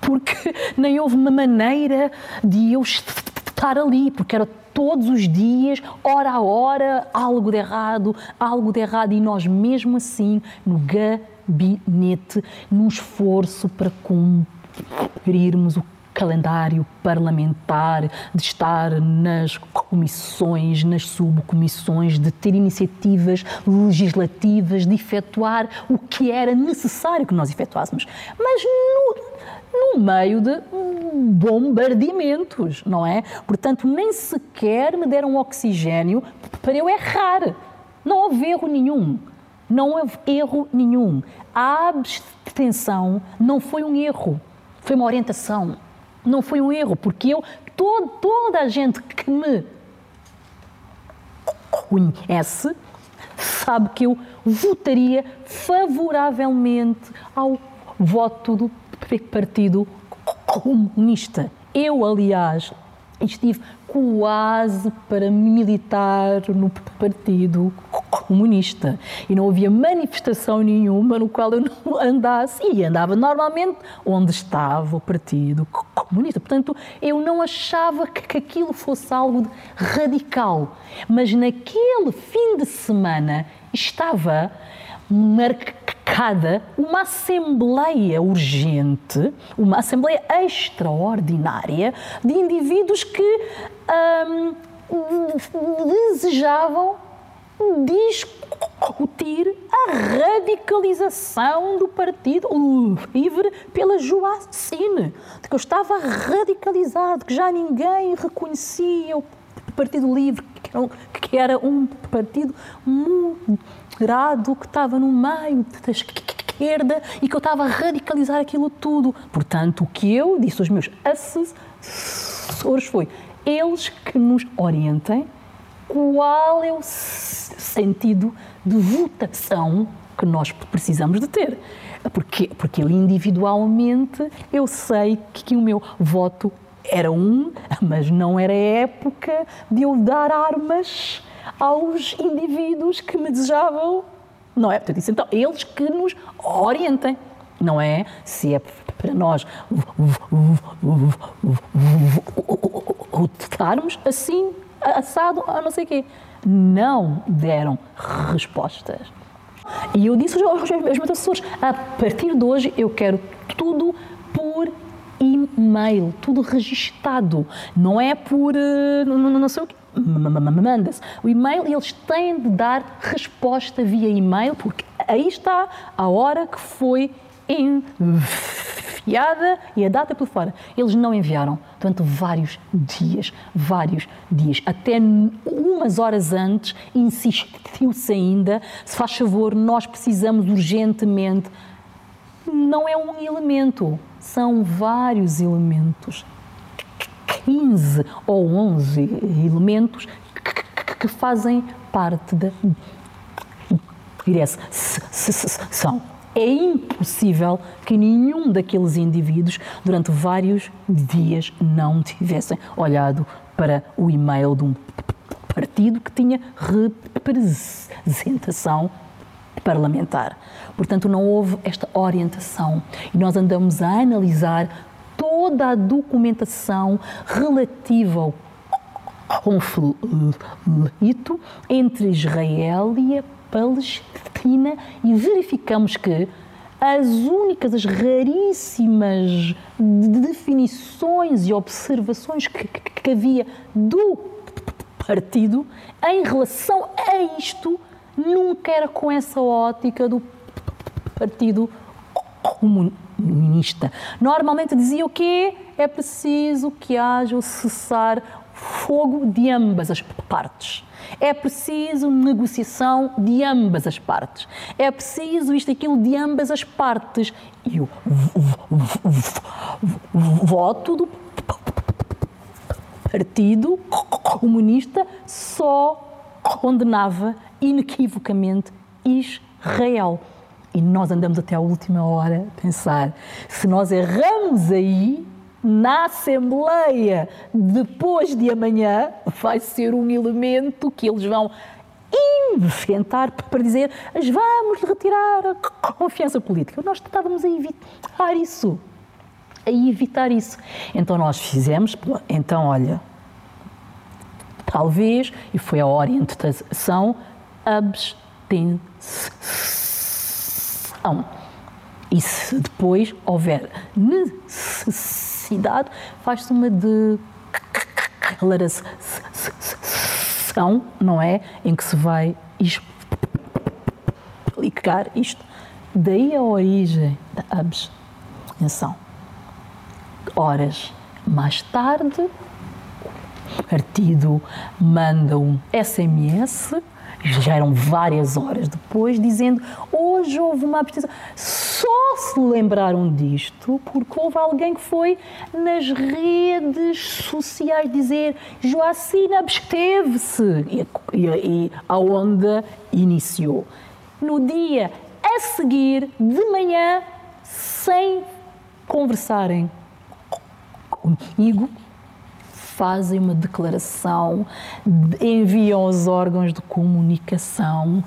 porque nem houve uma maneira de eu estar ali, porque era todos os dias, hora a hora, algo de errado, algo de errado, e nós mesmo assim, no gabinete, num esforço para cumprirmos o calendário parlamentar, de estar nas comissões, nas subcomissões, de ter iniciativas legislativas, de efetuar o que era necessário que nós efetuássemos. Mas no, no meio de bombardeamentos, não é? Portanto, nem sequer me deram oxigênio para eu errar. Não houve erro nenhum. Não houve erro nenhum. A abstenção não foi um erro, foi uma orientação não foi um erro, porque eu, todo, toda a gente que me conhece, sabe que eu votaria favoravelmente ao voto do Partido Comunista. Eu, aliás, estive quase para militar no Partido Comunista e não havia manifestação nenhuma no qual eu não andasse e andava normalmente onde estava o Partido Comunista. Portanto, eu não achava que aquilo fosse algo radical, mas naquele fim de semana estava marcada uma assembleia urgente, uma assembleia extraordinária de indivíduos que hum, desejavam discutir a radicalização do Partido Livre pela Joacine, de que eu estava radicalizado, que já ninguém reconhecia o Partido Livre, que era um partido moderado, que estava no meio da esquerda e que eu estava a radicalizar aquilo tudo. Portanto, o que eu disse aos meus assessores foi eles que nos orientem qual é o sentido de votação que nós precisamos de ter. Porque, porque eu individualmente eu sei que o meu voto era um, mas não era época de eu dar armas aos indivíduos que me desejavam, não é? Portanto, então, eles que nos orientem, não é? Se é para nós votarmos assim, assado, a não sei o quê. Não deram respostas. E eu disse aos meus assessores, a partir de hoje eu quero tudo por e-mail, tudo registado. Não é por eh, não, não sei o quê. Manda-se o e-mail e eles têm de dar resposta via e-mail, porque aí está a hora que foi enviada e a data por fora. Eles não enviaram durante vários dias, vários dias. Até umas horas antes insistiu-se ainda, se faz favor, nós precisamos urgentemente. Não é um elemento, são vários elementos. 15 ou 11 elementos que fazem parte da direção é impossível que nenhum daqueles indivíduos, durante vários dias, não tivessem olhado para o e-mail de um partido que tinha representação parlamentar. Portanto, não houve esta orientação. E nós andamos a analisar toda a documentação relativa ao conflito entre Israel e a Palestina e verificamos que as únicas, as raríssimas definições e observações que, que, que havia do partido em relação a isto nunca era com essa ótica do partido comunista. Normalmente dizia o quê? É preciso que haja o cessar fogo de ambas as partes. É preciso negociação de ambas as partes. É preciso isto, aquilo de ambas as partes. E o voto do Partido Comunista só condenava inequivocamente Israel. E nós andamos até a última hora a pensar: se nós erramos aí, na Assembleia depois de amanhã vai ser um elemento que eles vão inventar para dizer vamos retirar a confiança política. Nós estávamos a evitar isso. A evitar isso. Então nós fizemos, então olha, talvez, e foi a orientação, abstenção. E se depois houver necessidade, faz-se uma declaração, não é? Em que se vai explicar isto. Daí a origem da abstenção. Horas mais tarde, o partido manda um SMS já eram várias horas depois, dizendo hoje houve uma abstenção. Só se lembraram disto porque houve alguém que foi nas redes sociais dizer Joacina absteve-se e, e, e a onda iniciou. No dia a seguir, de manhã, sem conversarem comigo, fazem uma declaração, enviam aos órgãos de comunicação,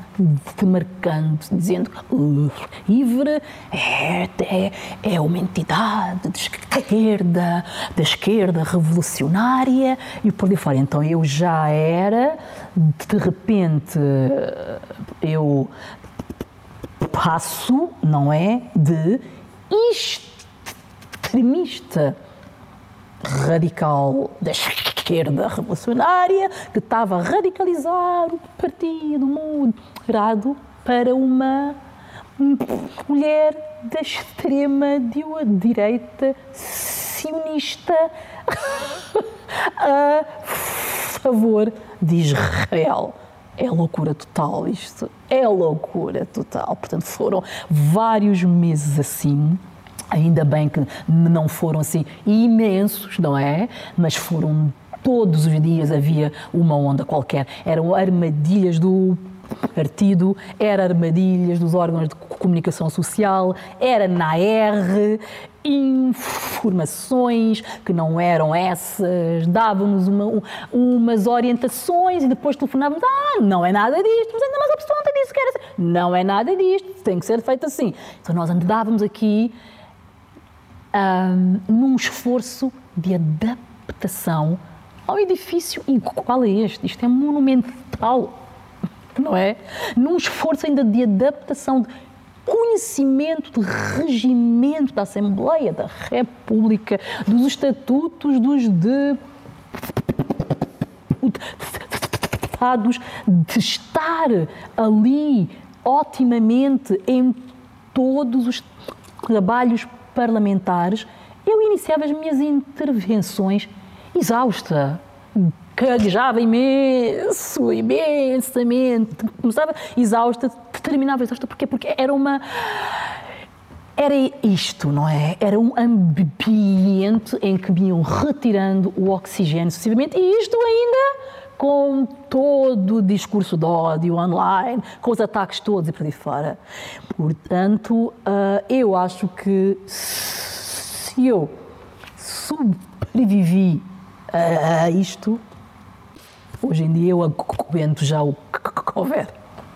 demarcando, dizendo que o LIVRE é, é, é uma entidade de esquerda, da esquerda revolucionária e por aí fora. Então eu já era, de repente, eu passo, não é, de extremista radical da esquerda revolucionária que estava a radicalizar o partido moderado para uma mulher da extrema direita sionista a favor de Israel. É loucura total isto. É loucura total. Portanto, foram vários meses assim Ainda bem que não foram assim imensos, não é? Mas foram todos os dias havia uma onda qualquer. Eram armadilhas do partido, era armadilhas dos órgãos de comunicação social, era na R, informações que não eram essas, davam-nos uma, umas orientações e depois telefonávamos, ah, não é nada disto, mas a pessoa ontem disse que era assim. Não é nada disto, tem que ser feito assim. Então nós andávamos aqui um, num esforço de adaptação ao edifício. E qual é este? Isto é monumental, não é? Num esforço ainda de adaptação, de conhecimento, de regimento da Assembleia da República, dos estatutos dos deputados, de estar ali otimamente em todos os trabalhos parlamentares, eu iniciava as minhas intervenções exausta, gaguejava imenso, imensamente, começava exausta, terminava exausta, porquê? Porque era uma... Era isto, não é? Era um ambiente em que me iam retirando o oxigênio sucessivamente e isto ainda com todo o discurso de ódio online, com os ataques todos e por aí fora. Portanto, uh, eu acho que se eu sobrevivi a isto, hoje em dia eu aguento já o que houver.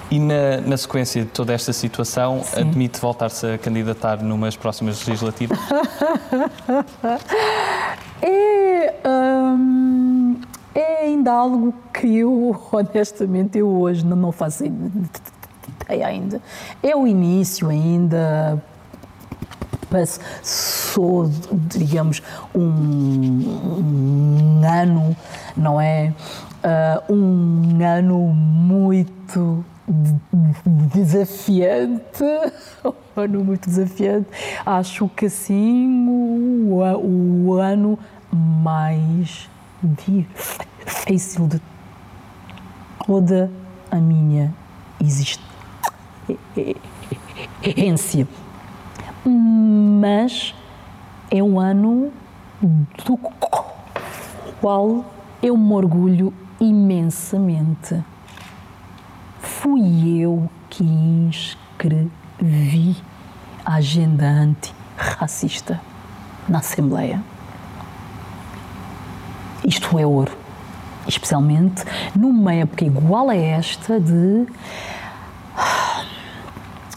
E na, na, sequência de toda esta situação, Sim. admite voltar-se a candidatar numas próximas legislativas? é, um, é ainda algo que eu, honestamente, eu hoje não, faço ideia ainda. É o início ainda, passou, digamos, um, um ano, não é? Uh, um ano muito desafiante, um ano muito desafiante. Acho que assim o, o ano mais difícil de toda a minha existência. Mas é um ano do qual eu me orgulho imensamente. Fui eu que inscrevi a agenda antirracista na Assembleia. Isto é ouro. especialmente numa época igual a esta de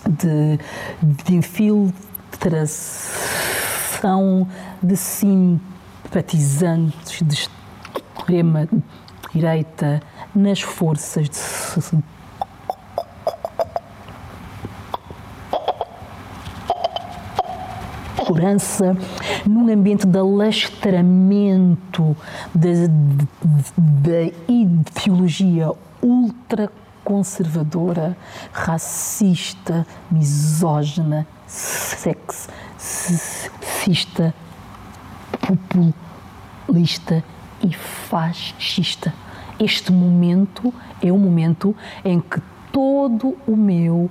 de, de infiltração de simpatizantes de extrema direita nas forças de segurança, num ambiente de alastramento da, ideologia ultraconservadora, racista, misógina, sexista, populista e fascista. Este momento é o momento em que todo o meu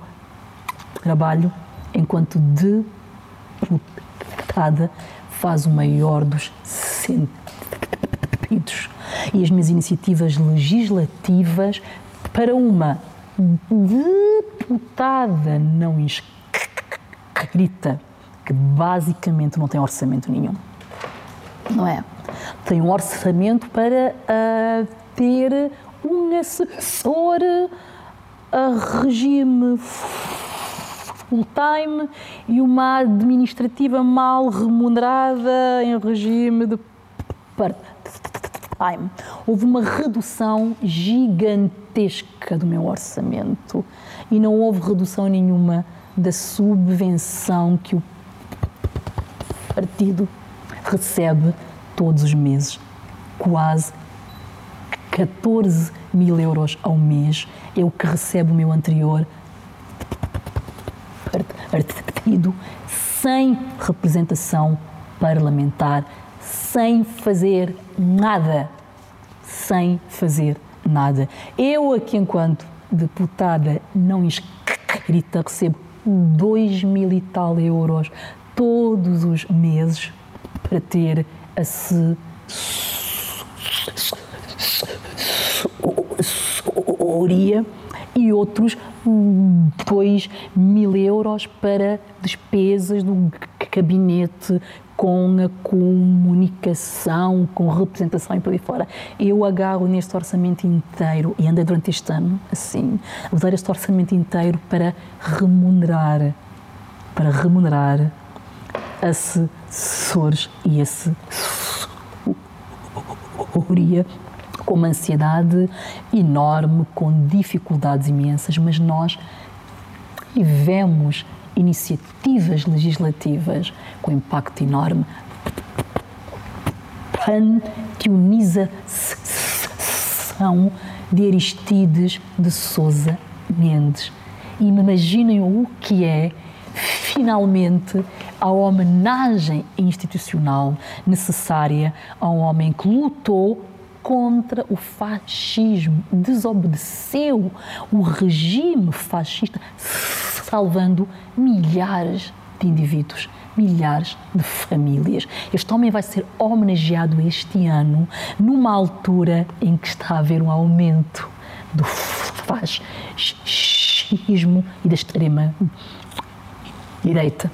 trabalho enquanto deputada faz o maior dos sentidos. E as minhas iniciativas legislativas para uma deputada não inscrita, que basicamente não tem orçamento nenhum. Não é? Tem um orçamento para uh, ter um assessor a regime full-time e uma administrativa mal remunerada em regime de part-time. Houve uma redução gigantesca do meu orçamento e não houve redução nenhuma da subvenção que o partido recebe todos os meses. Quase 14 mil euros ao mês é o que recebe o meu anterior partido sem representação parlamentar, sem fazer nada. Sem fazer nada. Eu, aqui, enquanto deputada não inscrita, recebo 2 mil e tal euros todos os meses para ter assessoria e outros 2 mil euros para despesas do gabinete com a comunicação, com representação e por aí fora. Eu agarro neste orçamento inteiro e andei durante este ano assim, usar este orçamento inteiro para remunerar, para remunerar assessores e assessoria com uma ansiedade enorme, com dificuldades imensas, mas nós tivemos iniciativas legislativas com impacto enorme. Panteonização de Aristides de Souza Mendes. E imaginem o que é, finalmente, a homenagem institucional necessária a um homem que lutou contra o fascismo, desobedeceu o regime fascista, salvando milhares de indivíduos, milhares de famílias. Este homem vai ser homenageado este ano, numa altura em que está a haver um aumento do fascismo e da extrema direita.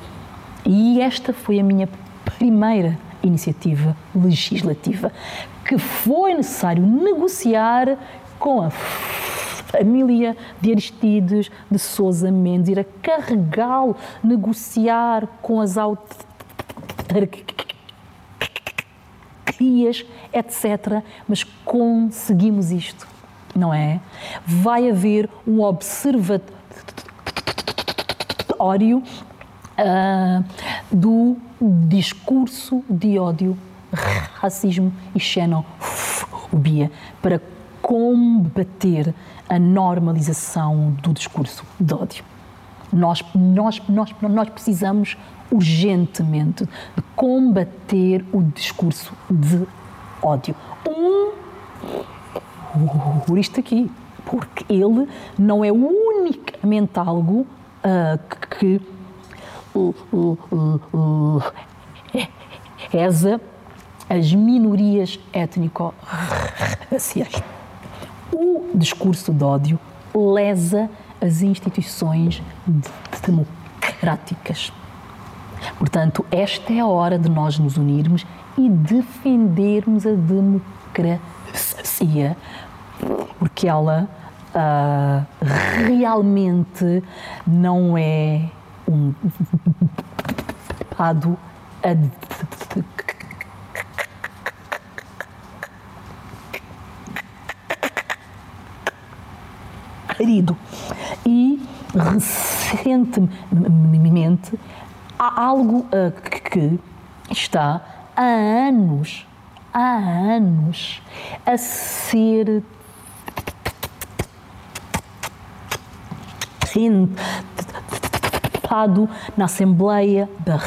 E esta foi a minha primeira iniciativa legislativa que foi necessário negociar com a família de Aristides de Souza Mendes, ir a carregá-lo, negociar com as autarquias, etc. Mas conseguimos isto, não é? Vai haver um observatório uh, do discurso de ódio racismo e xenofobia para combater a normalização do discurso de ódio. Nós, nós, nós, nós precisamos urgentemente de combater o discurso de ódio. Um, isto aqui, porque ele não é unicamente algo uh, que uh, uh, uh, reza as minorias étnico-raciais. O discurso de ódio lesa as instituições democráticas. Portanto, esta é a hora de nós nos unirmos e defendermos a democracia. porque ela uh, realmente não é um lado querido. E recentemente há algo uh, que está há anos, há anos, a ser tentado na Assembleia da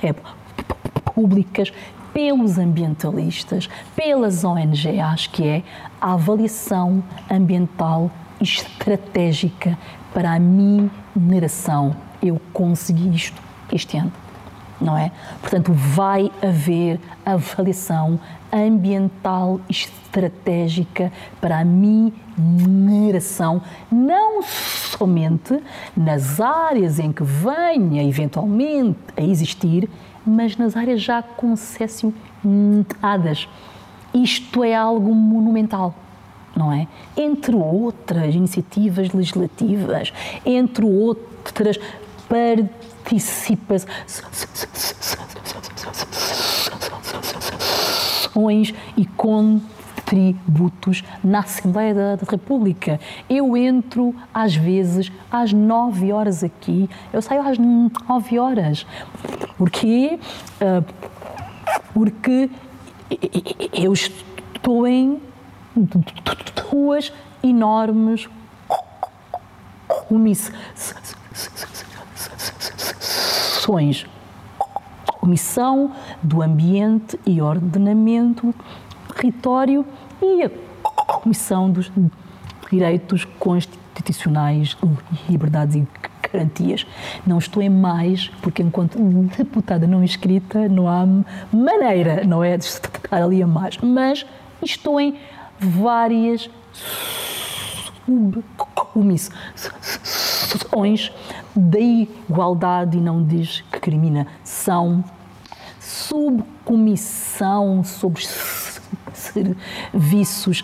Repúblicas pelos ambientalistas, pelas ONGs, que é a avaliação ambiental estratégica para a mineração. Eu consegui isto este ano, não é? Portanto, vai haver avaliação ambiental estratégica para a mineração, não somente nas áreas em que venha eventualmente a existir, mas nas áreas já concessionadas. Isto é algo monumental não é? Entre outras iniciativas legislativas, entre outras participações e contributos na Assembleia da, República. Eu entro às vezes às nove horas aqui, eu saio às nove horas. Porquê? Porque eu estou em duas enormes omissões. Omissão do ambiente e ordenamento território e a omissão dos direitos constitucionais, liberdades e garantias. Não estou em mais, porque enquanto deputada não inscrita, não há maneira, não é, de estar ali a mais. Mas estou em várias subcomissões da igualdade e não discriminação, subcomissão sobre serviços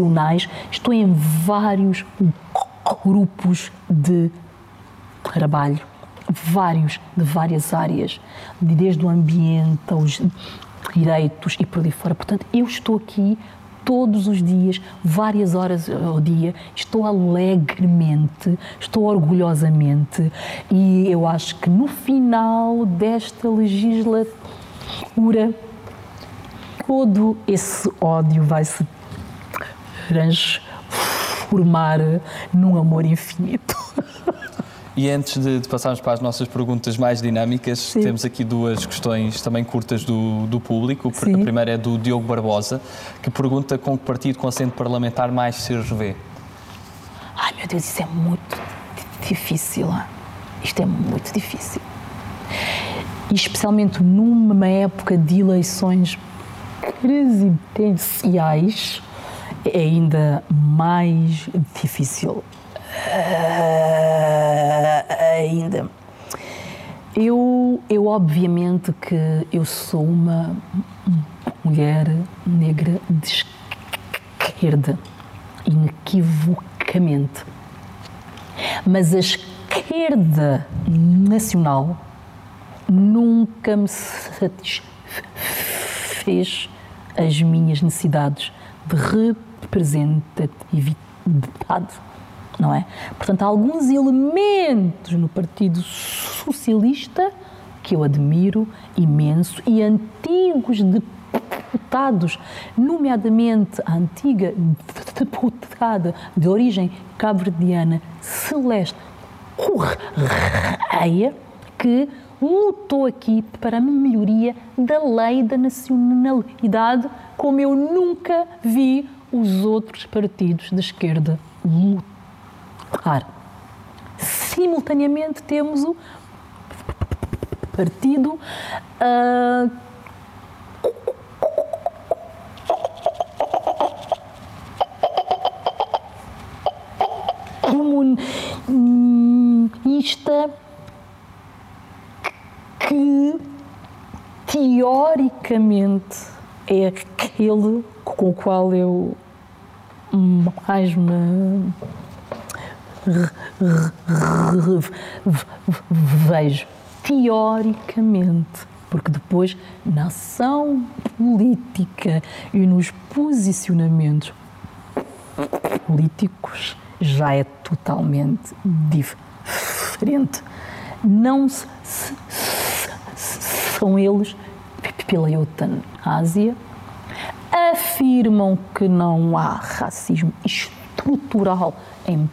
presenciais, estou em vários grupos de trabalho, vários, de várias áreas, desde o ambiente aos direitos e por aí fora. Portanto, eu estou aqui todos os dias, várias horas ao dia, estou alegremente, estou orgulhosamente e eu acho que no final desta legislatura todo esse ódio vai se transformar transformar num amor infinito. E antes de, de, passarmos para as nossas perguntas mais dinâmicas, Sim. temos aqui duas questões também curtas do, do público. Sim. A primeira é do Diogo Barbosa, que pergunta com que partido com assento parlamentar mais se revê. Ai meu Deus, isso é muito difícil. Isto é muito difícil. E especialmente numa época de eleições presidenciais, é ainda mais difícil. Uh, ainda. Eu, eu, obviamente, que eu sou uma mulher negra de esquerda, inequivocamente. Mas a esquerda nacional nunca me satisfez as minhas necessidades de representatividade, não é? Portanto, há alguns elementos no Partido Socialista que eu admiro imenso e antigos deputados, nomeadamente a antiga deputada de origem cabo-verdiana Celeste Correia, que lutou aqui para a melhoria da lei da nacionalidade, como eu nunca vi os outros partidos de esquerda lutar. Simultaneamente temos o partido uh, comunista que teoricamente é aquele com o qual eu mais me vejo teoricamente, porque depois na ação política e nos posicionamentos políticos já é totalmente diferente. Não se, se, se, são eles pela eutanásia, afirmam que não há racismo estrutural em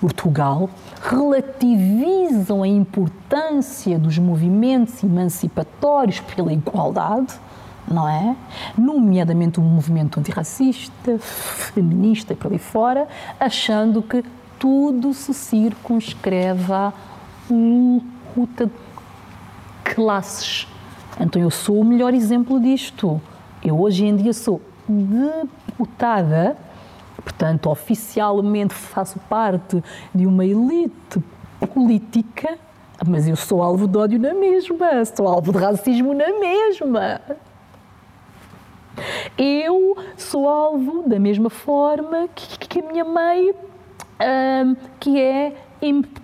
Portugal, relativizam a importância dos movimentos emancipatórios pela igualdade, não é? Nomeadamente o movimento antirracista, feminista e por aí fora, achando que tudo se circunscreve à luta de classes. Então eu sou o melhor exemplo disto. Eu hoje em dia sou deputada Portanto, oficialmente faço parte de uma elite política, mas eu sou alvo de ódio na mesma, sou alvo de racismo na mesma. Eu sou alvo da mesma forma que, que a minha mãe, hum, que é empregada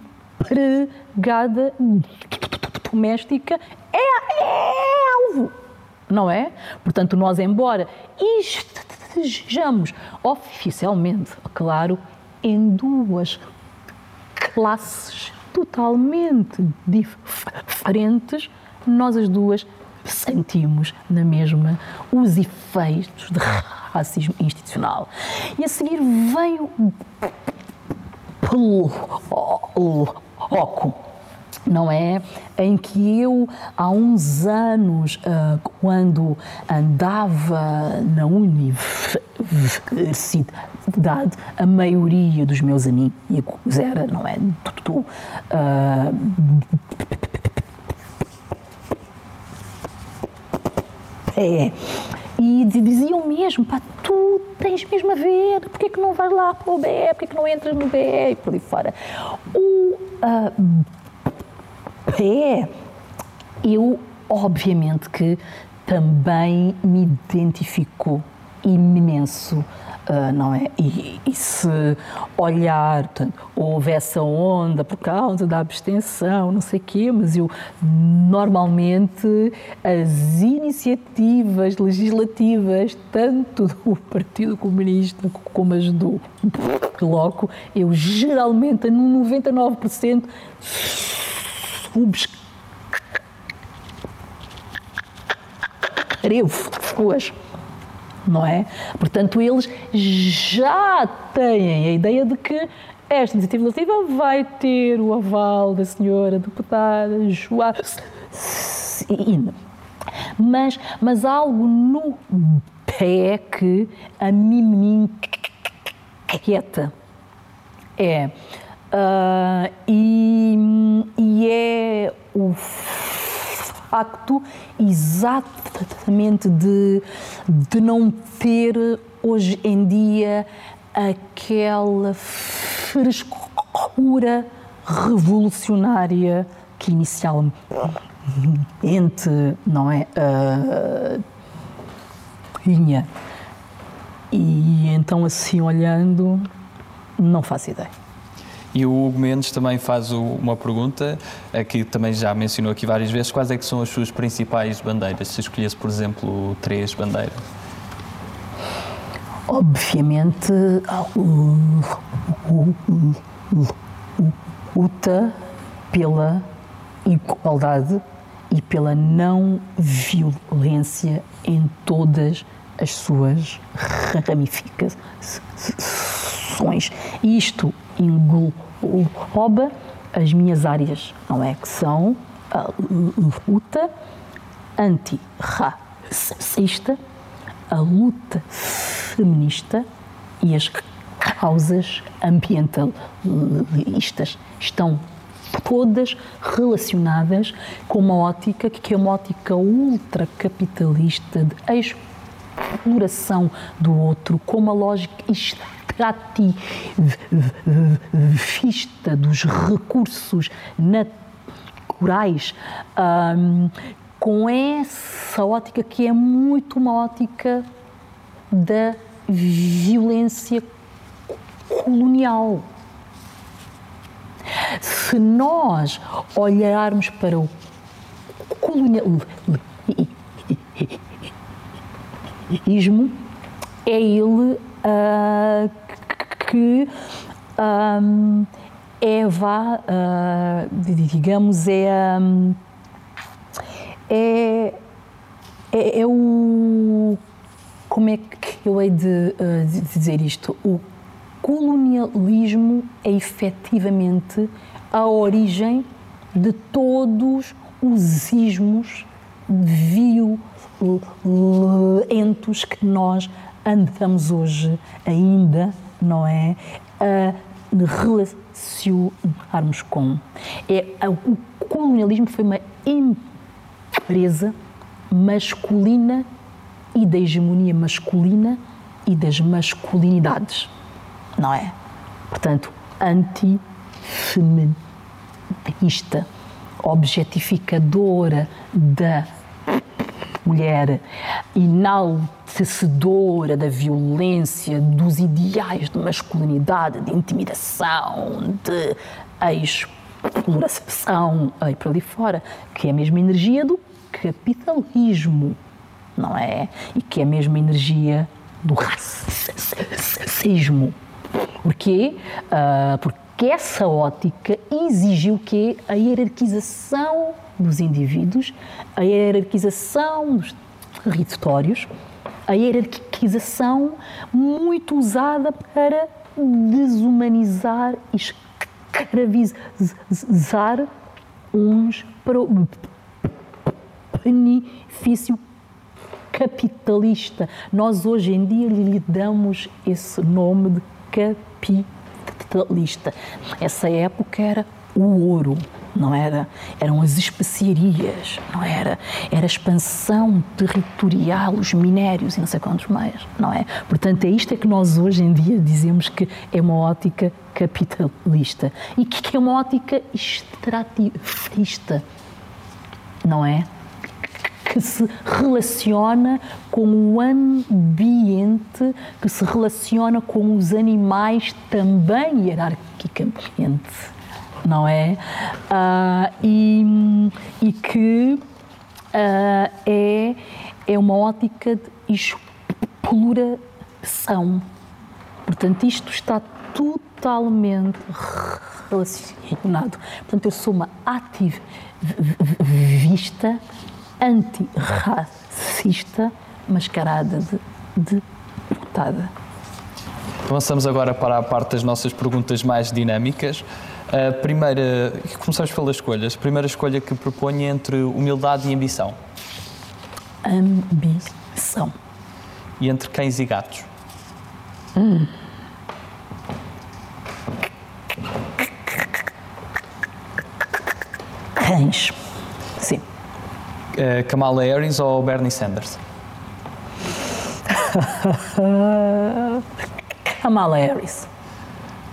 doméstica, é, é alvo, não é? Portanto, nós, embora estejamos oficialmente, claro, em duas classes totalmente diferentes, nós as duas sentimos na mesma os efeitos de racismo institucional. E a seguir vem o bloco não é? Em que eu, há uns anos, ah, quando andava na universidade, a maioria dos meus amigos era, não é? Uh, é. E diziam mesmo, pá, tu tens mesmo a ver, porque é que não vais lá para o BE, porque é que não entras no BE e por aí fora. O uh, é. Eu, obviamente, que também me identifico imenso. Uh, não é? E, e, se olhar, portanto, houve essa onda por causa da abstenção, não sei o quê, mas eu normalmente as iniciativas legislativas, tanto do Partido Comunista como as do Bloco, eu geralmente, no 99%, subscrevo-as, não é? Portanto, eles já têm a ideia de que esta iniciativa legislativa vai ter o aval da senhora deputada Joana. Mas, mas algo no pé que a mim me inquieta é Uh, e, e, é o facto exatamente de, de não ter hoje em dia aquela frescura revolucionária que inicialmente não é uh, tinha. E então assim olhando não faço ideia e o Hugo Mendes também faz uma pergunta, que também já mencionou aqui várias vezes, quais é que são as suas principais bandeiras, se escolhesse, por exemplo, três bandeiras? Obviamente, luta pela igualdade e pela não violência em todas as suas ramificações. Isto engloba as minhas áreas, não é? Que são a luta antirracista, a luta feminista e as causas ambientalistas. Estão todas relacionadas com uma ótica que é uma ótica ultracapitalista de exploração do outro, com uma lógica extrativista dos recursos naturais, um, com essa ótica que é muito uma ótica da violência colonial. Se nós olharmos para o colonialismo, é ele uh, que um, é, vá, uh, digamos, é, um, é, é, é, o. Como é que eu hei de, uh, de dizer isto? O colonialismo é efetivamente a origem de todos os ismos violentos que nós andamos hoje ainda, não é? A relacionarmos com. É, o colonialismo foi uma empresa masculina e da hegemonia masculina e das masculinidades, não é? Portanto, antifeminista, objetificadora da mulher, enaltecedora da violência, dos ideais de masculinidade, de intimidação, de exploração, aí para ali fora, que é a mesma energia do capitalismo, não é? E que é a mesma energia do racismo. Porquê? Uh, porque essa ótica exigiu que a hierarquização dos indivíduos, a hierarquização dos territórios, a hierarquização muito usada para desumanizar e escravizar uns para o benefício capitalista. Nós hoje em dia lhe damos esse nome de capitalista. Essa época era o ouro, não era, eram as especiarias, não era, era a expansão territorial, os minérios e não sei quantos mais, não é? Portanto, é isto é que nós hoje em dia dizemos que é uma ótica capitalista. E que é uma ótica extrativista, não é? Que se relaciona com o ambiente, que se relaciona com os animais também hierarquicamente não é? Uh, e, e, que uh, é, é uma ótica de exploração. Portanto, isto está totalmente relacionado. Portanto, eu sou uma ativista antirracista mascarada de, de deputada. Avançamos agora para a parte das nossas perguntas mais dinâmicas. A primeira, começamos pelas escolhas. A primeira escolha que proponho é entre humildade e ambição. Ambição. E entre cães e gatos. Hum. Cães. Sim. Uh, Kamala Harris ou Bernie Sanders? Kamala Harris.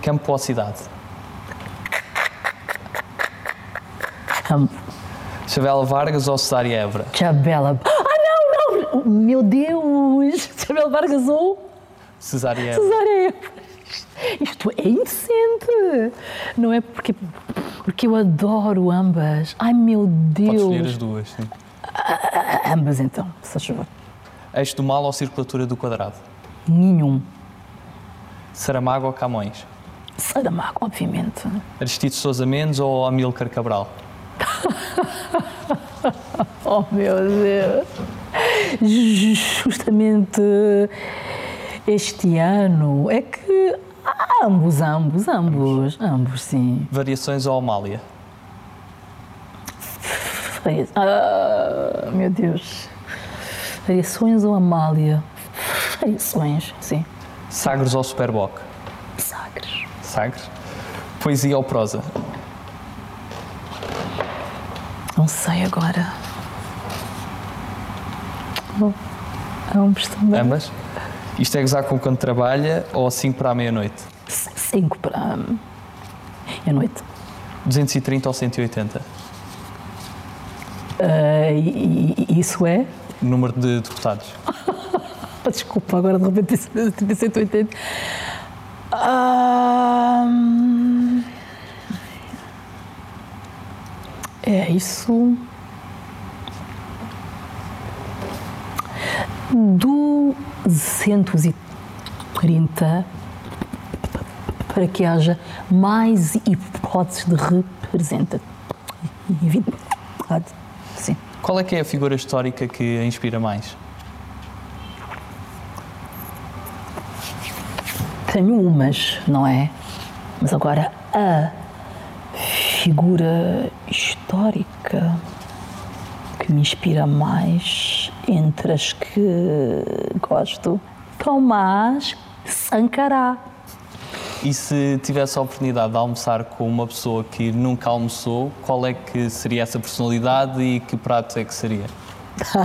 Campo ou cidade? Campo. Chabela Vargas ou Cesária Évora? Chabela. Ah, não, não! Meu Deus! Chabela Vargas ou? Cesária Évora. Cesária Évora. Isto é indecente! Não é porque, porque eu adoro ambas. Ai meu Deus! Podes escolher as duas, sim. Ah, ambas então, se favor. Eixo do mal ou circulatura do quadrado? Nenhum. Saramago ou Camões? Saramago, obviamente. Aristides Sousa Mendes ou Amílcar Cabral? oh meu Deus! Justamente este ano é que ambos, ambos, ambos, ambos, sim. Variações ou Amália? Ah, meu Deus. Variações ou Amália? Variações, sim. Sagres ou Superboc? Sagres. Sagres. Poesia ou prosa? Não sei agora. Oh, ambos também. Ambas? Isto é gozar com quando trabalha ou 5 para a meia-noite? 5 para a meia-noite. 230 ou 180? Uh, e, e, isso é? Número de deputados. Desculpa, agora de repente tive 180. Um, é isso. 230 para que haja mais hipóteses de representatividade. Sim. Qual é que é a figura histórica que a inspira mais? Tenho umas, não é? Mas agora a figura histórica que me inspira mais entre as que gosto, Tomás Sankara. E se tivesse a oportunidade de almoçar com uma pessoa que nunca almoçou, qual é que seria essa personalidade e que prato é que seria?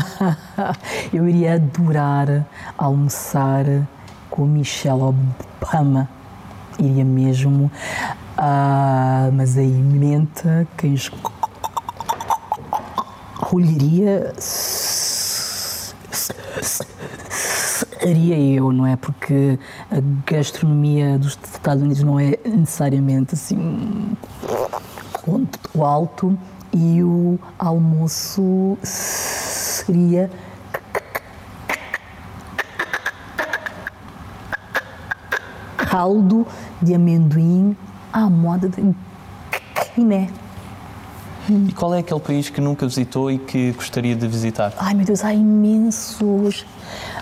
Eu iria adorar almoçar com Michelle Obama. Iria mesmo. Uh, mas a emenda quem escolheria seria eu, não é? Porque a gastronomia dos Estados Unidos não é necessariamente assim ponto alto e o almoço seria caldo de amendoim à moda de Guiné. E qual é aquele país que nunca visitou e que gostaria de visitar? Ai meu Deus, há imensos,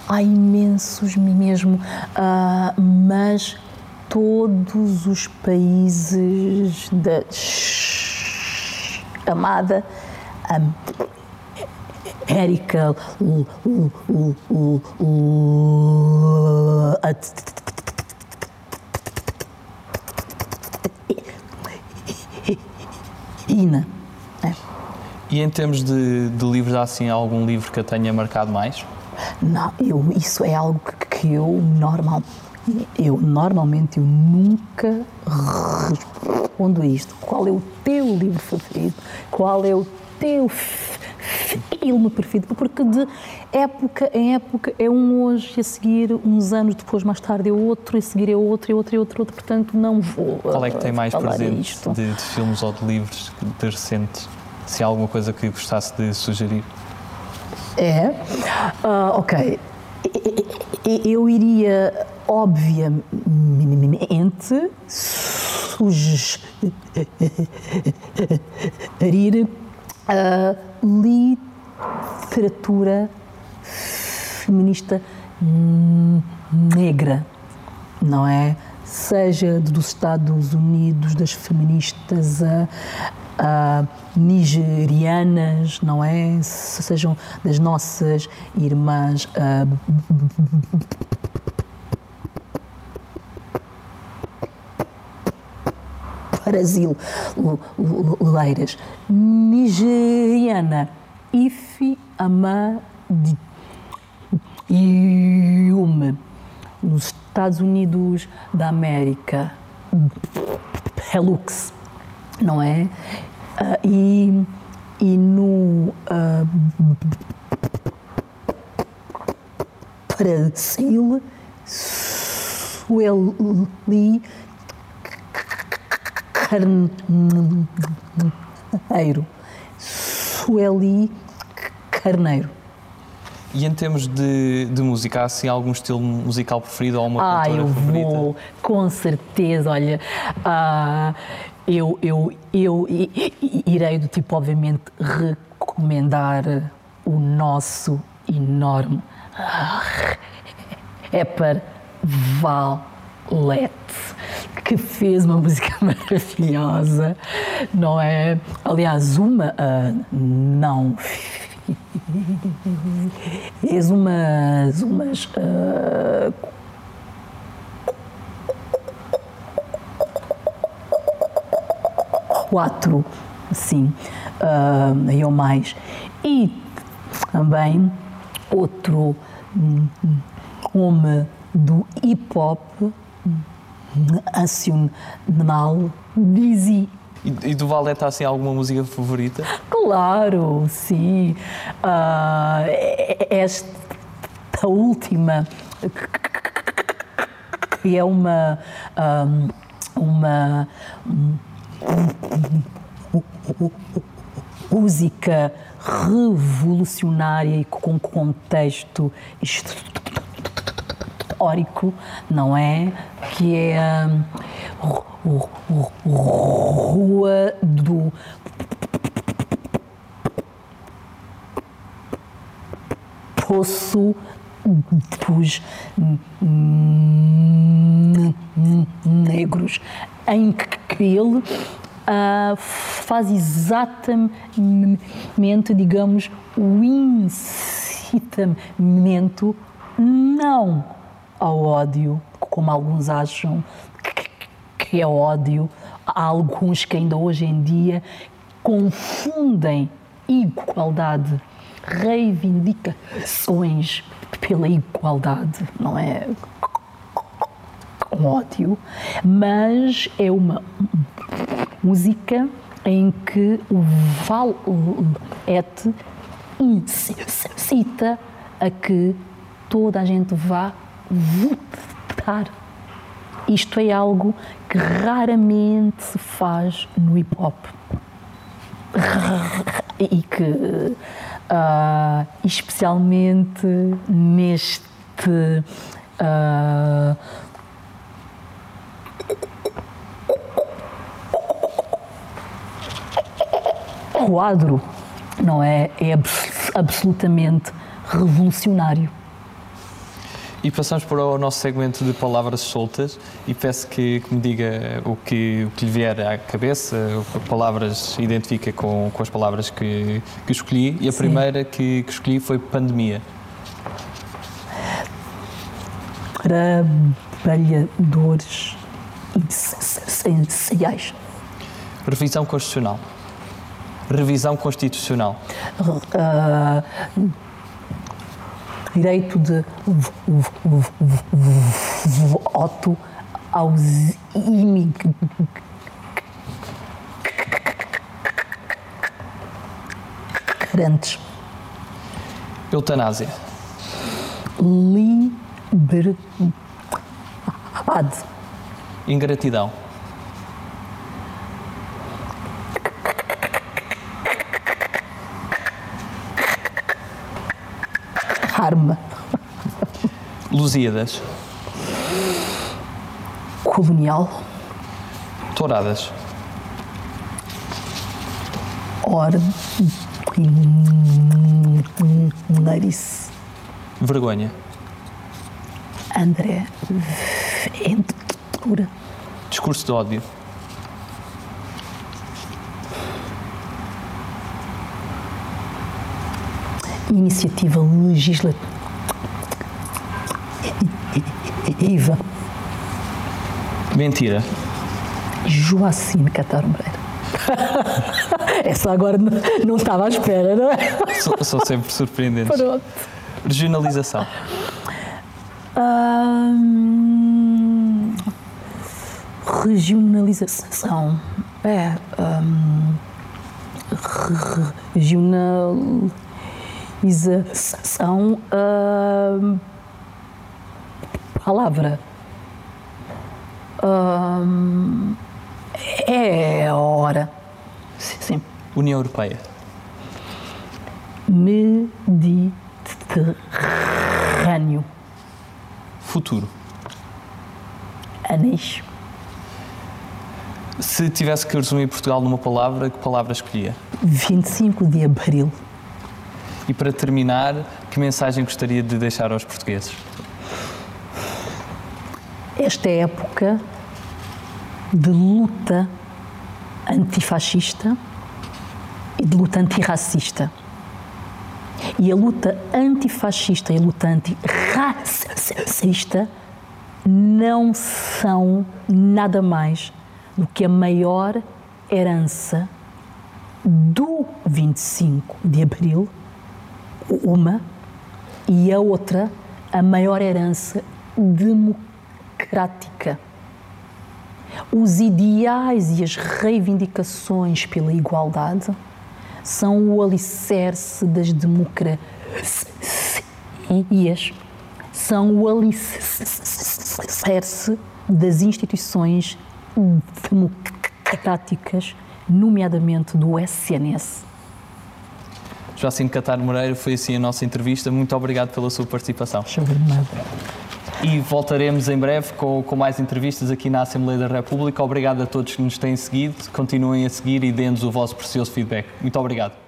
há imensos mesmo, uh, mas todos os países da chamada América Latina. E em termos de, de, livros, há assim algum livro que a tenha marcado mais? Não, eu, isso é algo que, eu normal, eu normalmente eu nunca respondo a isto. Qual é o teu livro favorito? Qual é o teu filme preferido? Porque de época em época é um hoje e a seguir, uns anos depois, mais tarde é outro, e a seguir é outro, e outro, e outro, outro. Portanto, não vou. Qual é que tem mais presente de, de filmes ou de livros de recentes? Se há alguma coisa que gostasse de sugerir. É? Uh, ok. Eu iria, obviamente, sugerir a literatura feminista negra, não é? Seja dos Estados Unidos, das feministas a, uh, nigerianas, não é? Se sejam das nossas irmãs uh, brasileiras. Nigeriana, Ife Amadiume, nos Estados Unidos da América, Pelux não é? Uh, e, e no uh, Brasil, Sueli Carneiro. Sueli Carneiro. E em termos de, de música, há assim algum estilo musical preferido ou uma ah, eu favorita? vou, com certeza. Olha, uh, eu, eu, eu irei do tipo, obviamente, recomendar o nosso enorme rapper Valete, que fez uma música maravilhosa, não é? Aliás, uma uh, não fez umas, umas uh, quatro, sim, uh, ou mais. E também outro nome do hip hop nacional Dizzy. E, e do Valeta, assim, alguma música favorita? Claro, sim. Uh, esta última, que é uma. Um, uma música revolucionária e com contexto histórico, não é? Que é a Rua do Poço dos Negros, em que ele uh, faz exatamente, digamos, o incitamento não ao ódio, como alguns acham que é ódio. Há alguns que ainda hoje em dia confundem igualdade, reivindicações pela igualdade, não é? Com ódio, mas é uma música em que o Valete incita a que toda a gente vá votar. Isto é algo que raramente se faz no hip hop. E que, uh, especialmente neste uh, quadro, não é? É absolutamente revolucionário. E passamos para o nosso segmento de palavras soltas e peço que, que me diga o que, o que lhe vier à cabeça, palavras identifica com, com as palavras que, que escolhi. E a Sim. primeira que, que escolhi foi pandemia. Trabalhadores essenciais. Revisão constitucional. Revisão constitucional. Uh, direito de voto aos imigrantes. Eutanásia. Liberdade. Ingratidão. Arma. Lusíadas. Colonial. Touradas. Nariz. Vergonha. André Ventura. Discurso de ódio. Iniciativa legislativa. Mentira. Joacine Catar Moreira. Essa agora não, não, estava à espera, não é? São, são sempre surpreendentes. Pronto. Regionalização. Hum, regionalização. É. Hum, regional são uh, palavra. Uh, é hora. Sim. União Europeia. Mediterrâneo. Futuro. Anéis. Se tivesse que resumir Portugal numa palavra, que palavra escolhia? 25 de abril. E para terminar, que mensagem gostaria de deixar aos portugueses? Esta é época de luta antifascista e de luta antirracista. E a luta antifascista e a luta antirracista não são nada mais do que a maior herança do 25 de abril uma e a outra a maior herança democrática. Os ideais e as reivindicações pela igualdade são o alicerce das democracias, são o alicerce das instituições democráticas, nomeadamente do SNS. Joacim Catar Moreira, foi assim a nossa entrevista. Muito obrigado pela sua participação. nada. E voltaremos em breve com, com mais entrevistas aqui na Assembleia da República. Obrigado a todos que nos têm seguido. Continuem a seguir e dê-nos o vosso precioso feedback. Muito obrigado.